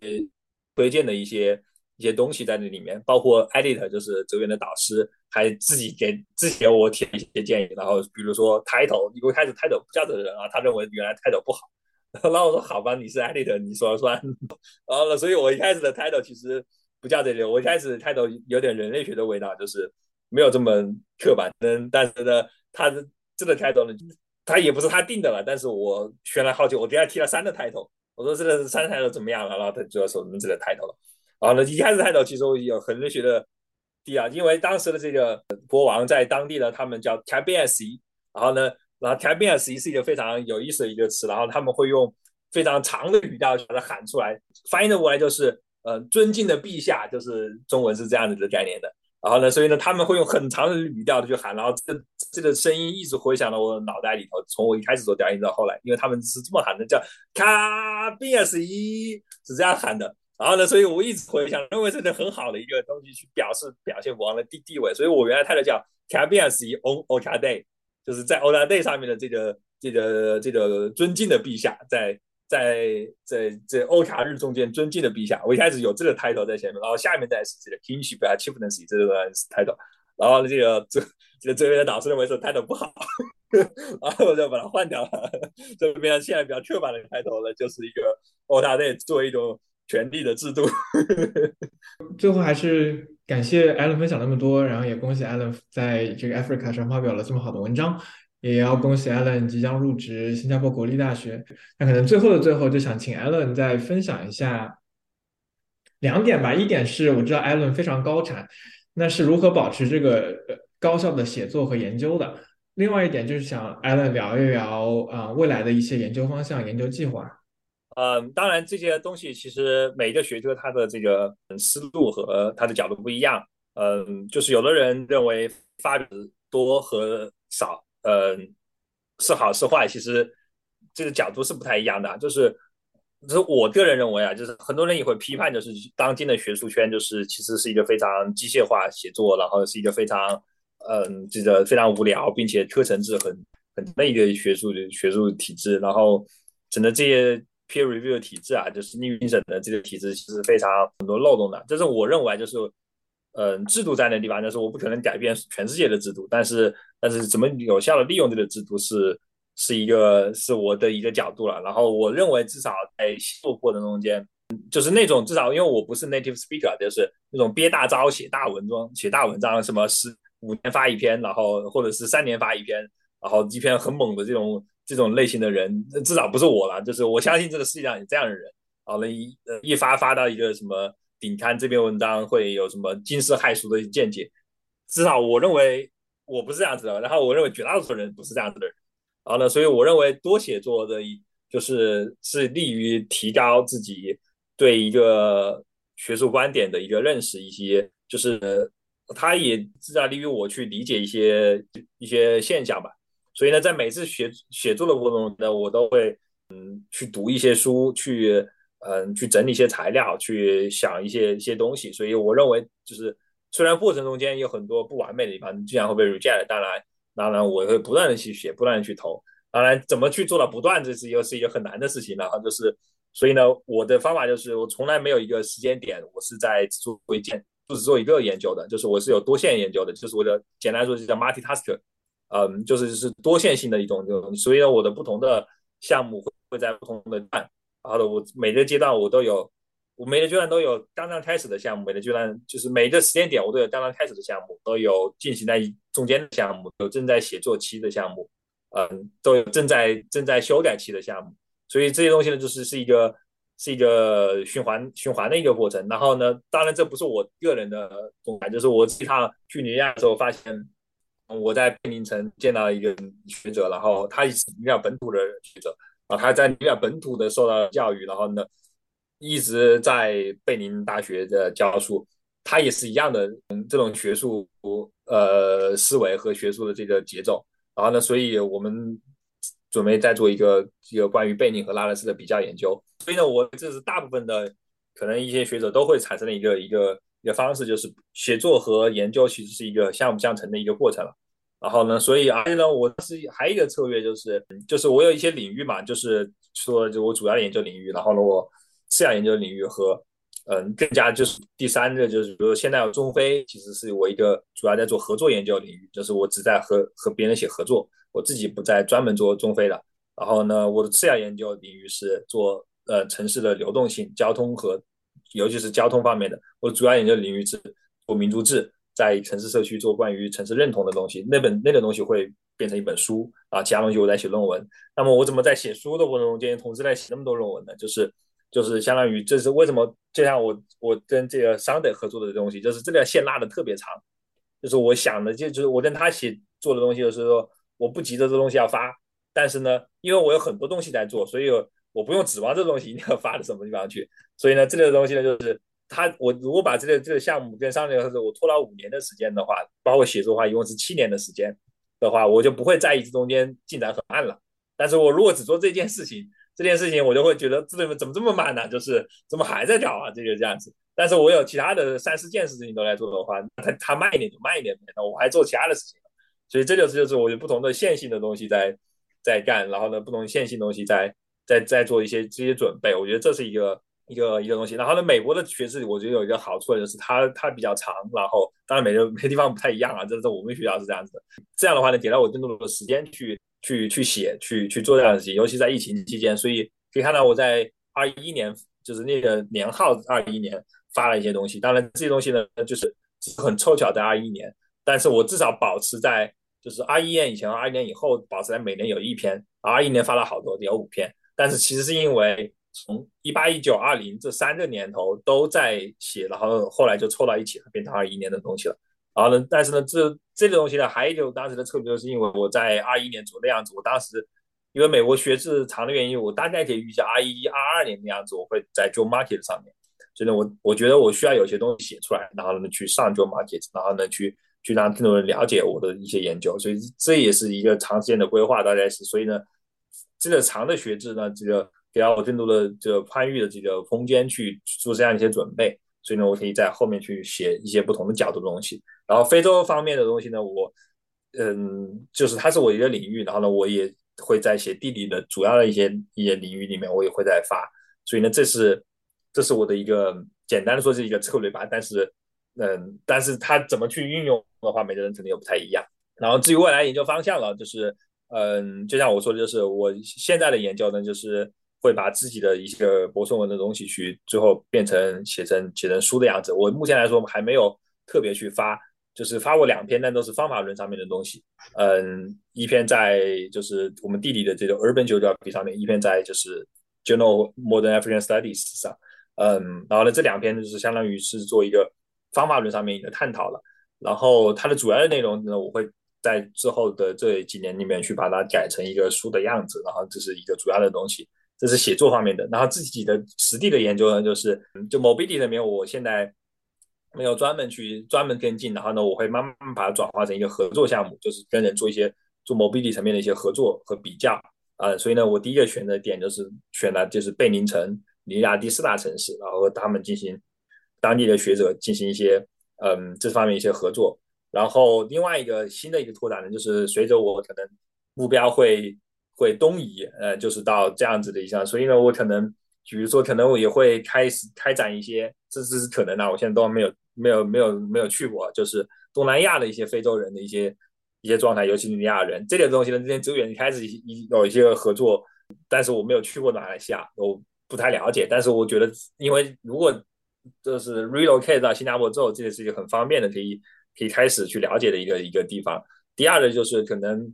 推荐的一些一些东西在那里面，包括 edit 就是泽源的导师，还自己给之前我提一些建议。然后比如说 title，一开始 title 不叫的人啊，他认为原来 title 不好。然后我说好吧，你是 edit，你说了算。然后呢所以我一开始的 title 其实不叫这个，我一开始 title 有点人类学的味道，就是没有这么刻板。嗯，但是呢，他的这个 title 呢，他也不是他定的了。但是我选了好久，我给他提了三个 title。我说这个三个抬头怎么样了？然后他就要说我们这个抬头了。然后呢，一开始抬头其实我有很多学的低啊，因为当时的这个国王在当地呢，他们叫 c a b i n s 然后呢，然后 c a b i n s 是一个非常有意思的一个词，然后他们会用非常长的语调把它喊出来，翻译的过来就是呃尊敬的陛下，就是中文是这样子的概念的。然后呢，所以呢，他们会用很长的语调的去喊，然后这个这个声音一直回响到我的脑袋里头。从我一开始做调研到后来，因为他们是这么喊的，叫卡比尔斯一，是这样喊的。然后呢，所以我一直回想，认为这是很好的一个东西去表示表现国王的地地位。所以我原来它的叫卡比尔斯一 on o k a day，就是在 o k a day 上面的这个这个这个尊敬的陛下在。在在在欧卡日中间尊敬的陛下，我一开始有这个 title 在前面，然后下面再是这个 kingship achievement 这个 title，然后呢这个这这个这边的导师认为说 title 不好，然后我就把它换掉了。这边现在比较刻板的 title 呢，就是一个欧卡队作为一种权力的制度。最后还是感谢 Allen 分享那么多，然后也恭喜 Allen 在这个 Africa 上发表了这么好的文章。也要恭喜 Allen 即将入职新加坡国立大学。那可能最后的最后，就想请 Allen 再分享一下两点吧。一点是我知道 Allen 非常高产，那是如何保持这个高效的写作和研究的？另外一点就是想 Allen 聊一聊啊未来的一些研究方向、研究计划。嗯，当然这些东西其实每个学科它的这个思路和它的角度不一样。嗯，就是有的人认为发表多和少。嗯，是好是坏，其实这个角度是不太一样的。就是，就是我个人认为啊，就是很多人也会批判，就是当今的学术圈，就是其实是一个非常机械化写作，然后是一个非常嗯，这个非常无聊，并且课程制很很的一个学术学术体制。然后整个这些 peer review 的体制啊，就是匿名审的这个体制，其实非常很多漏洞的。这是我认为就是。嗯，制度在那地方，但是我不可能改变全世界的制度，但是但是怎么有效的利用这个制度是是一个是我的一个角度了。然后我认为至少在写作过程中间，就是那种至少因为我不是 native speaker，就是那种憋大招写大文章写大文章，什么十五年发一篇，然后或者是三年发一篇，然后一篇很猛的这种这种类型的人，至少不是我了。就是我相信这个世界上有这样的人，好了，一一发发到一个什么。顶刊这篇文章会有什么惊世骇俗的见解？至少我认为我不是这样子的，然后我认为绝大多数人不是这样子的人。然后呢，所以我认为多写作的，就是是利于提高自己对一个学术观点的一个认识，一些就是它也至少利于我去理解一些一些现象吧。所以呢，在每次写写作的过程中呢，我都会嗯去读一些书去。嗯，去整理一些材料，去想一些一些东西，所以我认为就是，虽然过程中间有很多不完美的地方，经常会被 reject，当然，当然我会不断的去写，不断的去投，当然怎么去做到不断，这是又是一个很难的事情。然后就是，所以呢，我的方法就是，我从来没有一个时间点，我是在做一件，不只做一个研究的，就是我是有多线研究的，就是我的简单说就叫 multi-tasker，嗯，就是是多线性的一种，就所以呢，我的不同的项目会会在不同的段。然后呢，我每个阶段我都有，我每个阶段都有刚刚开始的项目，每个阶段就是每个时间点我都有刚刚开始的项目，都有进行在中间的项目，有正在写作期的项目，嗯，都有正在正在修改期的项目。所以这些东西呢，就是是一个是一个循环循环的一个过程。然后呢，当然这不是我个人的总感，就是我这趟去尼亚的时候发现，我在贝宁城见到一个学者，然后他也是尼日利亚本土的学者，然后他在尼日利亚本土的受到教育，然后呢一直在贝宁大学的教书，他也是一样的这种学术呃思维和学术的这个节奏。然后呢，所以我们。准备再做一个一个关于贝宁和拉勒斯的比较研究，所以呢，我这是大部分的可能一些学者都会产生的一个一个一个方式，就是写作和研究其实是一个相辅相成的一个过程了。然后呢，所以而且呢，我是还有一个策略就是，就是我有一些领域嘛，就是说就我主要的研究领域，然后呢，我次要研究领域和嗯更加就是第三个就是比如现在中非其实是我一个主要在做合作研究领域，就是我只在和和别人写合作。我自己不在专门做中非的，然后呢，我的次要研究领域是做呃城市的流动性、交通和尤其是交通方面的。我主要研究领域是做民族志，在城市社区做关于城市认同的东西。那本那个东西会变成一本书啊，其他东西我在写论文。那么我怎么在写书的过程中间同时在写那么多论文呢？就是就是相当于这是为什么？就像我我跟这个桑德合作的东西，就是这条线拉的特别长，就是我想的就就是我跟他写做的东西，就是说。我不急着这东西要发，但是呢，因为我有很多东西在做，所以我不用指望这东西一定要发到什么地方去。所以呢，这类的东西呢，就是他我如果把这个这个项目跟上面或者我拖了五年的时间的话，包括写作的话，一共是七年的时间的话，我就不会在意这中间进展很慢了。但是我如果只做这件事情，这件事情我就会觉得这怎么这么慢呢？就是怎么还在搞啊？这个这样子。但是我有其他的三四件事情都在做的话，它它慢一点就慢一点呗，那我还做其他的事情。所以这就是就是我有不同的线性的东西在在干，然后呢，不同线性东西在在在做一些这些准备。我觉得这是一个一个一个东西。然后呢，美国的学制我觉得有一个好处就是它它比较长，然后当然每个每个地方不太一样啊，这是我们学校是这样子的。这样的话呢，给了我更多的时间去去去写，去去做这样的事情。尤其在疫情期间，所以可以看到我在二一年就是那个年号二一年发了一些东西。当然这些东西呢，就是很凑巧在二一年，但是我至少保持在。就是二一年以前和二一年以后保持在每年有一篇，二一年发了好多，有五篇。但是其实是因为从一八、一九、二零这三个年头都在写，然后后来就凑到一起了，变成二一年的东西了。然后呢，但是呢，这这个东西呢，还有当时的策略，就是因为我在二一年做的样子，我当时因为美国学制长的原因，我大概可以预计二一、二二年的样子，我会在 Joe Market 上面。所以呢，我我觉得我需要有些东西写出来，然后呢去上 Joe Market，然后呢去。去让更多人了解我的一些研究，所以这也是一个长时间的规划，大概是。所以呢，这个长的学制呢，这个给了我更多的这个宽裕的这个空间去做这样一些准备。所以呢，我可以在后面去写一些不同的角度的东西。然后非洲方面的东西呢，我嗯，就是它是我一个领域，然后呢，我也会在写地理的主要的一些一些领域里面，我也会在发。所以呢，这是这是我的一个简单的说是一个策略吧，但是。嗯，但是它怎么去运用的话，每个人肯定又不太一样。然后至于未来研究方向了，就是嗯，就像我说的，就是我现在的研究呢，就是会把自己的一些博士论文的东西去最后变成写成写成书的样子。我目前来说还没有特别去发，就是发过两篇，但都是方法论上面的东西。嗯，一篇在就是我们地理的这个 Urban Geography 上面，一篇在就是 Journal Modern African Studies 上。嗯，然后呢，这两篇就是相当于是做一个。方法论上面的探讨了，然后它的主要的内容呢，我会在之后的这几年里面去把它改成一个书的样子，然后这是一个主要的东西，这是写作方面的。然后自己的实地的研究呢，就是就 mobility 里面，我现在没有专门去专门跟进，然后呢，我会慢慢把它转化成一个合作项目，就是跟人做一些做 mobility 层面的一些合作和比较啊。所以呢，我第一个选的点就是选了就是贝宁城，尼亚第四大城市，然后和他们进行。当地的学者进行一些嗯这方面一些合作，然后另外一个新的一个拓展呢，就是随着我可能目标会会东移，呃，就是到这样子的一项，所以呢，我可能比如说可能我也会开始开展一些，这这是可能的，我现在都没有没有没有没有去过，就是东南亚的一些非洲人的一些一些状态，尤其尼亚人这点东西呢，之前周远一开始一有一些合作，但是我没有去过马来西亚，我不太了解，但是我觉得因为如果这是 relocate 到新加坡之后，这个是一个很方便的，可以可以开始去了解的一个一个地方。第二个就是可能，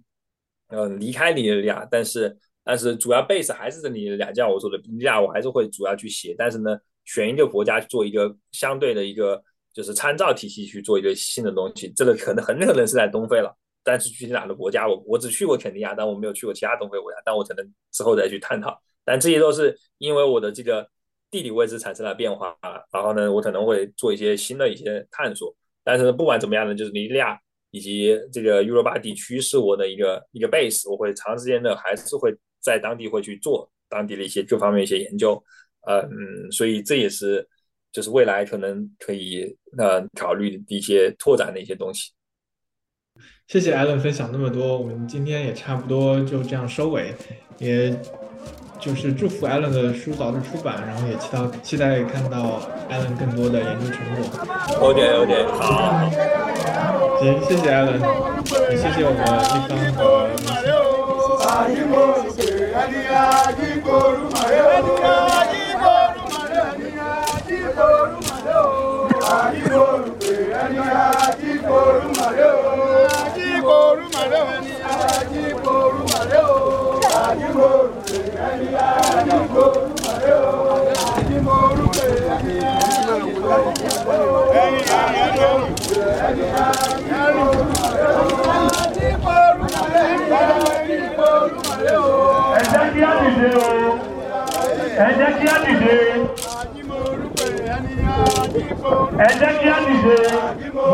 嗯，离开尼日利亚，但是但是主要 base 还是你俩，像我说的尼日利亚，我还是会主要去写。但是呢，选一个国家做一个相对的一个就是参照体系去做一个新的东西，这个可能很可能是在东非了。但是具体哪个国家，我我只去过肯尼亚，但我没有去过其他东非国家，但我可能之后再去探讨。但这些都是因为我的这个地理位置产生了变化，然后呢，我可能会做一些新的一些探索。但是不管怎么样呢，就是尼日利亚以及这个 Europa 地区是我的一个一个 base，我会长时间的还是会在当地会去做当地的一些各方面一些研究，呃嗯，所以这也是就是未来可能可以呃考虑的一些拓展的一些东西。谢谢艾伦分享那么多，我们今天也差不多就这样收尾，也就是祝福 Allen 的书早日出版，然后也期待期待看到 Allen 更多的研究成果。OK OK，好，行，谢谢 Allen，也谢谢我们立方 ẹ kí á dìde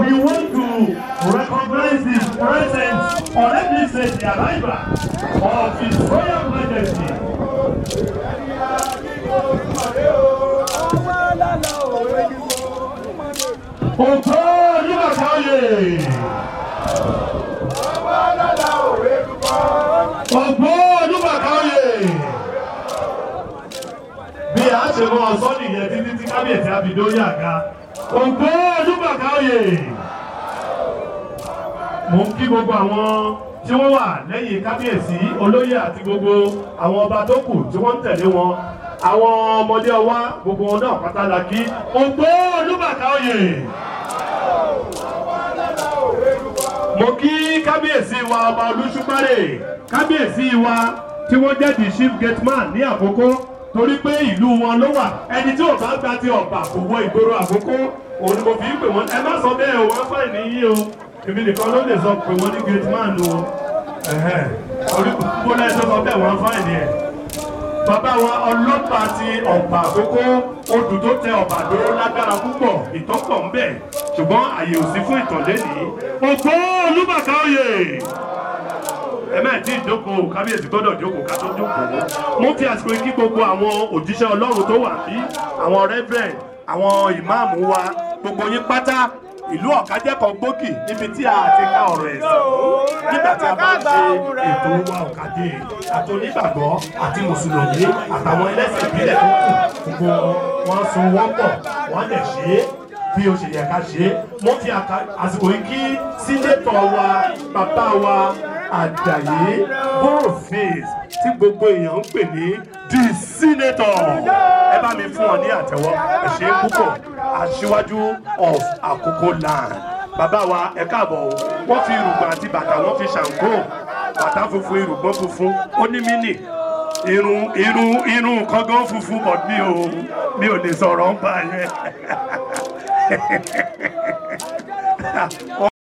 we want to recognize the presence me say the arrival of his royal majesty. Òtó Olúbàkáyè. Ògbó Olúbàkáyè. Bí a ṣe mọ ọ̀sán nìyẹn títí tí kábíyèsí á fi dórí àga. Ògbó Olúbàkáyè. Mo ń kí gbogbo àwọn tí wọ́n wà lẹ́yìn kábíyèsí olóyè àti gbogbo àwọn ọba tó kù tí wọ́n ń tẹ̀lé wọn. Àwọn ọmọdé ọwá gbogbo wọn náà pátá la kí. Ògbó Olúbàkáyè. mo kí kábíyèsí wa ọba olùsúpárè kábíyèsí wa tí wọ́n jẹ́ the chief gate man ní àkókò torí pé ìlú wọn ló wà ẹni tí ò bá gba ti ọ̀bà kò wọ ìgboro àkókò òun ni mo fi ń pè wọ́n ẹ má sọ bẹ́ẹ̀ o wọ́n fà ní yí o èmi nìkan ló lè sọ pé wọ́n ní gate man o. Orí kúkú lẹ́sọ̀ sọ bẹ́ẹ̀ wọ́n fà ní ẹ̀ bàbá wa ọlọ́pàá ti ọ̀bà àkókò odù tó tẹ ọ̀bà dúró lágbára púpọ̀ ìtọ́pọ̀ ń bẹ̀. Ṣùgbọ́n àyè ò sí fún ìtàn lẹ́nìí. ògbó olúbàkáyè ẹ máa tí ì jókòó kábíyèsí gbọ́dọ̀ jókòó ká tó jókòó. mo fi àsìkò yìí kí gbogbo àwọn òjíṣẹ́ ọlọ́run tó wà bí àwọn rẹ́fẹ̀rẹ̀ àwọn ìmáàmù wa gbogbo yín pátá ìlú ọ̀kájẹ́kọ̀ọ́ gbòógì níbi tí a ti ká ọ̀rọ̀ ẹ̀sìn. Nígbà tí a bá ń ṣe ètò wa ọ̀kadì àti onígbàgbọ́ àti mùsùlùmí àtàwọn ẹlẹ́sìn ìbílẹ̀ tó kù gbogbo wọn so wọ́n pọ̀ wọ́n lè ṣe é bí o ṣe yẹ ká ṣe é. Mo fi àsìkò yìí kí sínétọ̀ wa bàbá wa àjàyí boroface tí gbogbo èèyàn ń pè ní the senator. Ẹ bá mi fún ọ ní àtẹ́wọ́. Ẹ ṣe é púpọ̀. Aṣíwájú of àkókò land. Bàbá wa ẹ káàbọ̀ o. Wọ́n fi irùngbọ̀n àti bàtà wọ́n fi ṣàǹgó bàtà funfun irùngbọ̀n funfun. Ó ní mínì. Irun irun irun kọ́gán funfun but mi ò mi ò lè sọ̀rọ̀ ń pa yẹn.